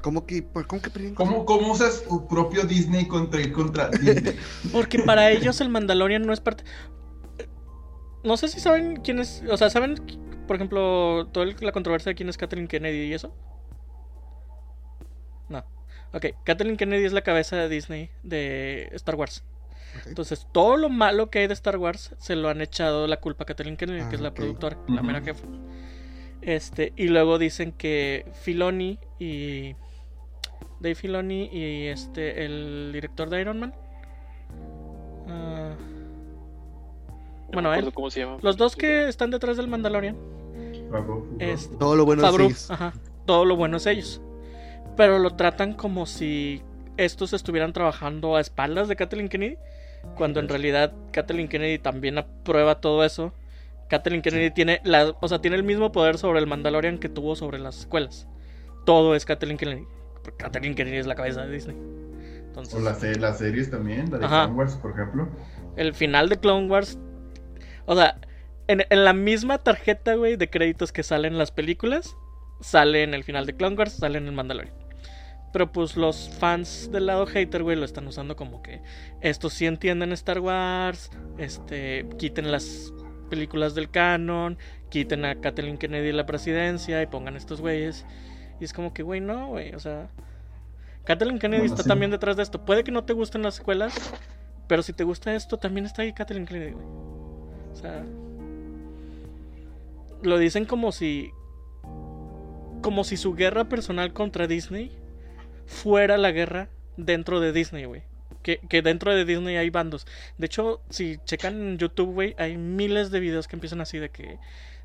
¿Cómo que, cómo que perdieron? ¿Cómo, ¿Cómo usas tu propio Disney contra, contra Disney? *laughs* Porque para ellos el Mandalorian no es parte. No sé si saben quién es. O sea, ¿saben, por ejemplo, toda la controversia de quién es Kathleen Kennedy y eso? No. Ok, Kathleen Kennedy es la cabeza de Disney de Star Wars. Entonces, todo lo malo que hay de Star Wars se lo han echado la culpa a Kathleen Kennedy, que es Ah, la productora, la mera jefa. Este, y luego dicen que Filoni y Dave Filoni y este el director de Iron Man. ah, No bueno, él. cómo se llama. Los dos que están detrás del Mandalorian. Es- Todo lo bueno Favreau, es ellos. ajá, todo lo bueno es ellos. Pero lo tratan como si estos estuvieran trabajando a espaldas de Kathleen Kennedy, cuando en realidad Kathleen Kennedy también aprueba todo eso. Kathleen Kennedy tiene la, o sea, tiene el mismo poder sobre el Mandalorian que tuvo sobre las escuelas. Todo es Kathleen Kennedy. Kathleen Kennedy es la cabeza de Disney. Entonces, O las, se- las series también, la de Ajá. Star Wars, por ejemplo. el final de Clone Wars. O sea, en, en la misma tarjeta, güey, de créditos que salen en las películas, sale en el final de Clone Wars, sale en el Mandalorian. Pero pues los fans del lado hater, güey, lo están usando como que estos sí entienden Star Wars, este, quiten las películas del canon, quiten a Kathleen Kennedy la presidencia y pongan estos güeyes. Y es como que, güey, no, güey, o sea, Kathleen Kennedy Bueno, está sí. también detrás de esto. Puede que no te gusten las escuelas, pero si te gusta esto, también está ahí Kathleen Kennedy, güey. O sea. Lo dicen como si. Como si su guerra personal contra Disney fuera la guerra dentro de Disney, güey. Que, que dentro de Disney hay bandos. De hecho, si checan en YouTube, güey, hay miles de videos que empiezan así de que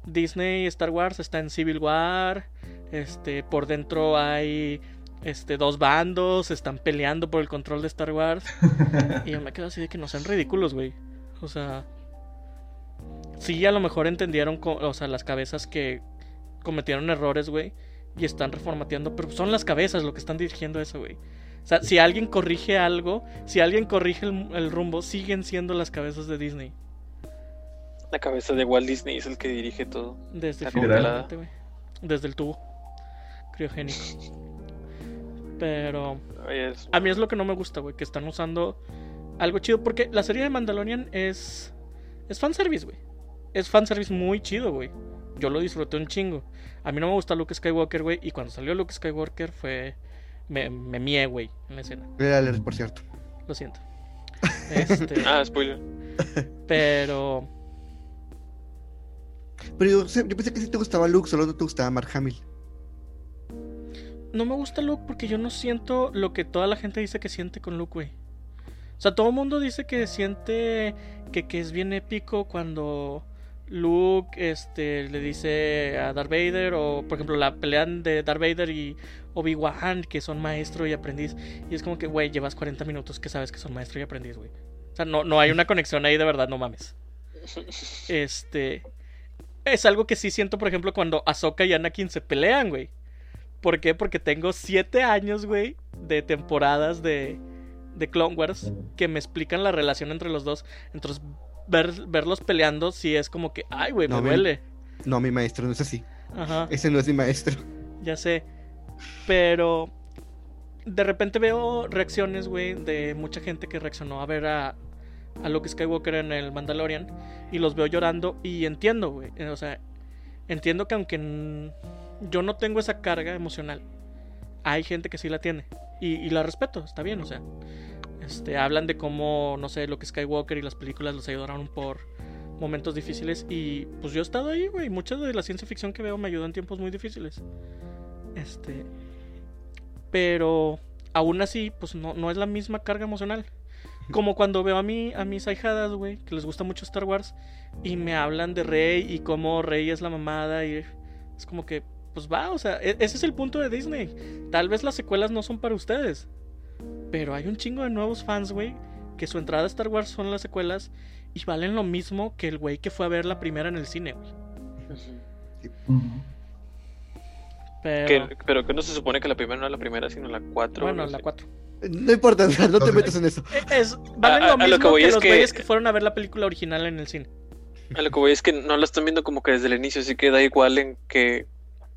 Disney Star Wars está en Civil War. Este, por dentro hay este, dos bandos, están peleando por el control de Star Wars. *laughs* Y yo me quedo así de que no sean ridículos, güey. O sea, sí, a lo mejor entendieron, o sea, las cabezas que cometieron errores, güey, y están reformateando, pero son las cabezas lo que están dirigiendo eso, güey. O sea, si alguien corrige algo, si alguien corrige el, el rumbo, siguen siendo las cabezas de Disney. La cabeza de Walt Disney es el que dirige todo. Desde. Desde el tubo criogénico. Pero A mí es lo que no me gusta, güey, que están usando algo chido. Porque la serie de Mandalorian es. Es fanservice, güey. Es fanservice muy chido, güey. Yo lo disfruté un chingo. A mí no me gusta Luke Skywalker, güey. Y cuando salió Luke Skywalker fue. Me, me mié, güey, en la escena. Era por cierto. Lo siento. Este, *laughs* Ah, spoiler. pero. Pero yo, sé- yo pensé que sí te gustaba Luke, solo no te gustaba Mark Hamill. No me gusta Luke porque yo no siento lo que toda la gente dice que siente con Luke, güey. O sea, todo el mundo dice que siente que, que es bien épico cuando Luke este, le dice a Darth Vader, o por ejemplo la pelea de Darth Vader y Obi-Wan, que son maestro y aprendiz. Y es como que, güey, llevas 40 minutos que sabes que son maestro y aprendiz, güey. O sea, no, no hay una conexión ahí de verdad, no mames. *laughs* Este. Es algo que sí siento, por ejemplo, cuando Ahsoka y Anakin se pelean, güey. ¿Por qué? Porque tengo siete años, güey, de temporadas de, de Clone Wars que me explican la relación entre los dos. Entonces, ver, verlos peleando sí es como que, ay, güey, me No, duele. No, mi maestro no es así. Ajá, Ese no es mi maestro. ya sé. Pero de repente veo reacciones, güey, de mucha gente que reaccionó a ver a, a Luke Skywalker en el Mandalorian y los veo llorando y entiendo, güey. eh, O sea, entiendo que aunque yo no tengo esa carga emocional, hay gente que sí la tiene y, la respeto, está bien, o sea. Este, hablan de cómo, no sé, Luke Skywalker y las películas los ayudaron por momentos difíciles y pues yo he estado ahí, güey. Mucha de la ciencia ficción que veo me ayudó en tiempos muy difíciles. Este, pero aún así, pues no, no es la misma carga emocional. Como cuando veo a mí, a mis ahijadas, güey, que les gusta mucho Star Wars, y me hablan de Rey y cómo Rey es la mamada, y es como que, pues va, o sea, e- ese es el punto de Disney. Tal vez las secuelas no son para ustedes, pero hay un chingo de nuevos fans, güey, que su entrada a Star Wars son las secuelas y valen lo mismo que el güey que fue a ver la primera en el cine, güey. Pero, Que- pero que no se supone que la primera no es la primera, sino la cuatro. bueno, no la sé. 4. No importa, no te metas en eso. Es, valen A- a- lo a lo que voy que es los que- güeyes que fueron a ver la película original en el cine. A lo que voy es que no la están viendo como que desde el inicio, así que da igual en qué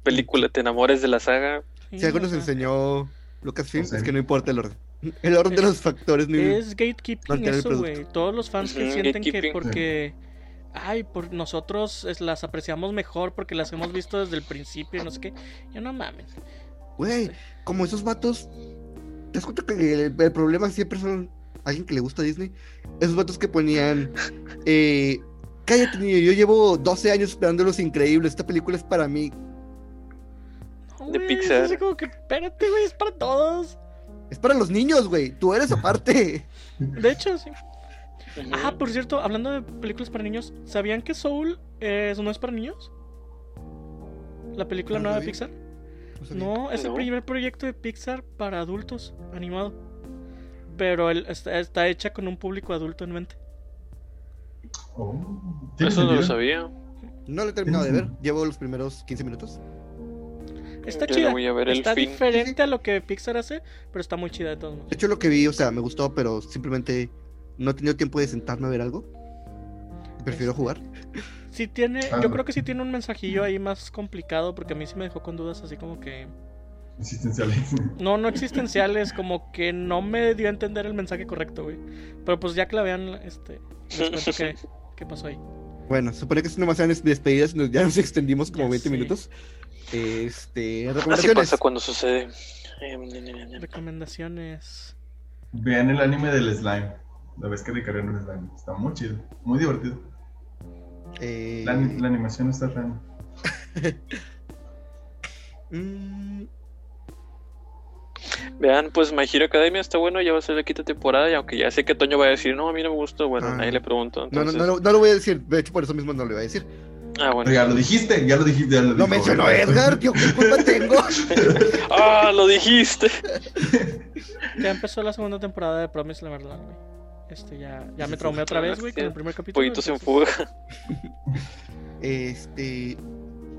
película te enamores de la saga. Si algo nos enseñó Lucasfilm, O sea, es que no importa el orden. El orden de los factores no Es gatekeeping eso, güey. Todos los fans que Ujú, sienten que porque... Ay, por nosotros es- las apreciamos mejor porque las hemos visto desde el principio, no sé qué. Ya no mames. Güey, como esos vatos ¿Te das cuenta que el, el problema siempre son alguien que le gusta Disney? Esos vatos que ponían. Eh, Cállate, niño, yo llevo 12 años esperando Los Increíbles. Esta película es para mí. No, De Pixar. es como que, espérate, güey, es para todos. Es para los niños, güey. Tú eres aparte. *laughs* De hecho, sí. Ah, por cierto, hablando de películas para niños, ¿sabían que Soul eh, no es para niños? La película No nueva de. Pixar. Sabía. No, es el primer proyecto de Pixar para adultos, animado. Pero el- está, está hecha con un público adulto en mente. Oh, ¿tiene Eso no lo sabía. No lo he terminado de ver. Llevo los primeros 15 minutos. Está Yo chida. le voy a ver el está fin. diferente a lo que Pixar hace, pero está muy chida de todos modos. De hecho, lo que vi, o sea, me gustó, pero simplemente no he tenido tiempo de sentarme a ver algo. Prefiero jugar. *laughs* Sí tiene, Ah. yo creo que sí tiene un mensajillo ahí más complicado porque a mí sí me dejó con dudas así como que Existenciales. no no existenciales, como que no me dio a entender el mensaje correcto, güey. Pero pues ya que la vean este les cuento qué, qué pasó ahí. Bueno, supone que es nomás eran despedidas, nos- ya nos extendimos como Ya 20 sé. minutos. Este, Así recomendaciones. pasa cuando sucede. Eh, Recomendaciones. Vean el anime del slime. La vez que recargaron el slime. Está muy chido. Muy divertido. Eh, La, la animación está tan. *laughs* mm, Vean, pues My Hero Academia está bueno, ya va a ser la quinta temporada y aunque ya sé que Toño va a decir, no, a mí no me gustó, bueno, Ah. nadie le preguntó. no, no, no, lo- no lo voy a decir. De hecho, por eso mismo no lo voy a decir. Ah, bueno. Ya lo dijiste, ya lo dijiste. Ya lo, dijo. mencionó Edgar, ¿qué culpa tengo? *laughs* Ah, lo dijiste. *laughs* Ya empezó la segunda temporada de Promise Neverland, güey. Este ya, ya me traumé otra vez, güey, con el primer capítulo. Pollitos en fuga. *laughs* Este.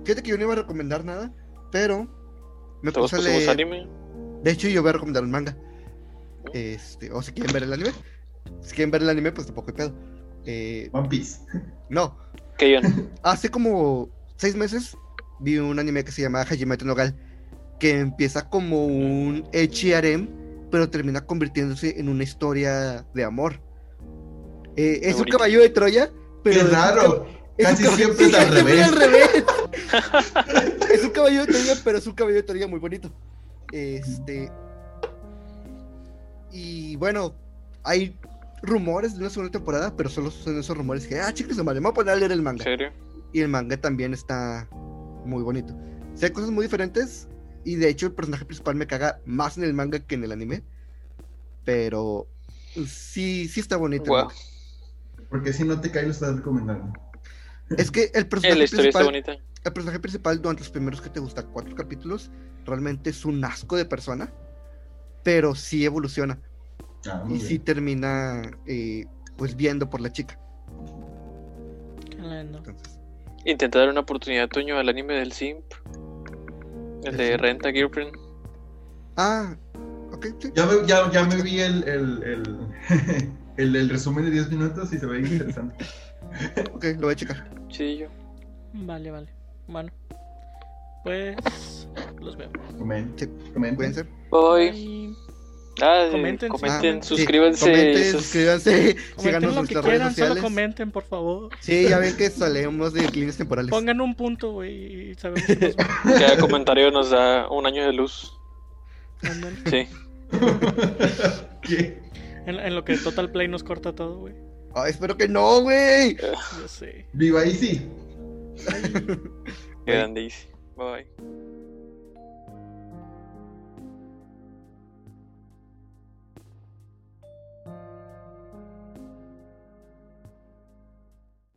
Fíjate que yo no iba a recomendar nada, pero. Me Todos puse a pusimos leer. anime. De hecho, yo voy a recomendar un manga. Este, o si quieren ver el anime. Si quieren ver el anime, pues tampoco hay pedo. Eh, One Piece. *laughs* no, Keion. hace como seis meses vi un anime que se llama Hajimete no Gal, que empieza como un harem, pero termina convirtiéndose en una historia de amor. Eh, es un caballo de Troya, pero Qué raro. es Casi caballo- siempre es sí, *laughs* al casi siempre revés. al revés. *laughs* es un caballo de Troya, pero es un caballo de Troya muy bonito. Este. Y bueno, hay rumores de una segunda temporada, pero solo son esos rumores que, ah, chicos, me voy a poner a leer el ¿En manga. serio? Y el manga también está muy bonito. O sea, hay cosas muy diferentes. Y de hecho, el personaje principal me caga más en el manga que en el anime. Pero sí, sí está bonito. Porque si no te cae, lo estás recomendando. Es que el personaje, la historia está principal, bonita. el personaje principal durante los primeros que te gusta cuatro capítulos realmente es un asco de persona. Pero sí evoluciona. Ah, Y bien. sí termina eh, pues viendo por la chica. Qué lindo. Entonces, Intenta dar una oportunidad, Toño, al anime del Simp. El ¿El de? Renta Girlfriend. ah, ok, sí. Ya me, ya, ya me vi el, el, el, *laughs* el, el resumen de 10 minutos y se ve interesante. *laughs* Ok, lo voy a checar. Sí, yo. Vale, vale. Bueno. Pues los veo. Comenten. Comenten. Cuídense. Bye. Bye. Ah, Comenten, comenten, Ah, sí, suscríbanse. Comenten, suscríbanse, Comenten síganos en lo que nuestras redes quieran, solo sociales. comenten, por favor. Sí, ya ven que solemos de clientes temporales. Pongan un punto, güey, y sabemos que nos. *laughs* Cada comentario nos da un año de luz. Sí. ¿Qué? En, en lo que Total Play nos corta todo, güey. Ah, espero que no, güey. Ya sé. Viva Easy. Qué grande. Bye.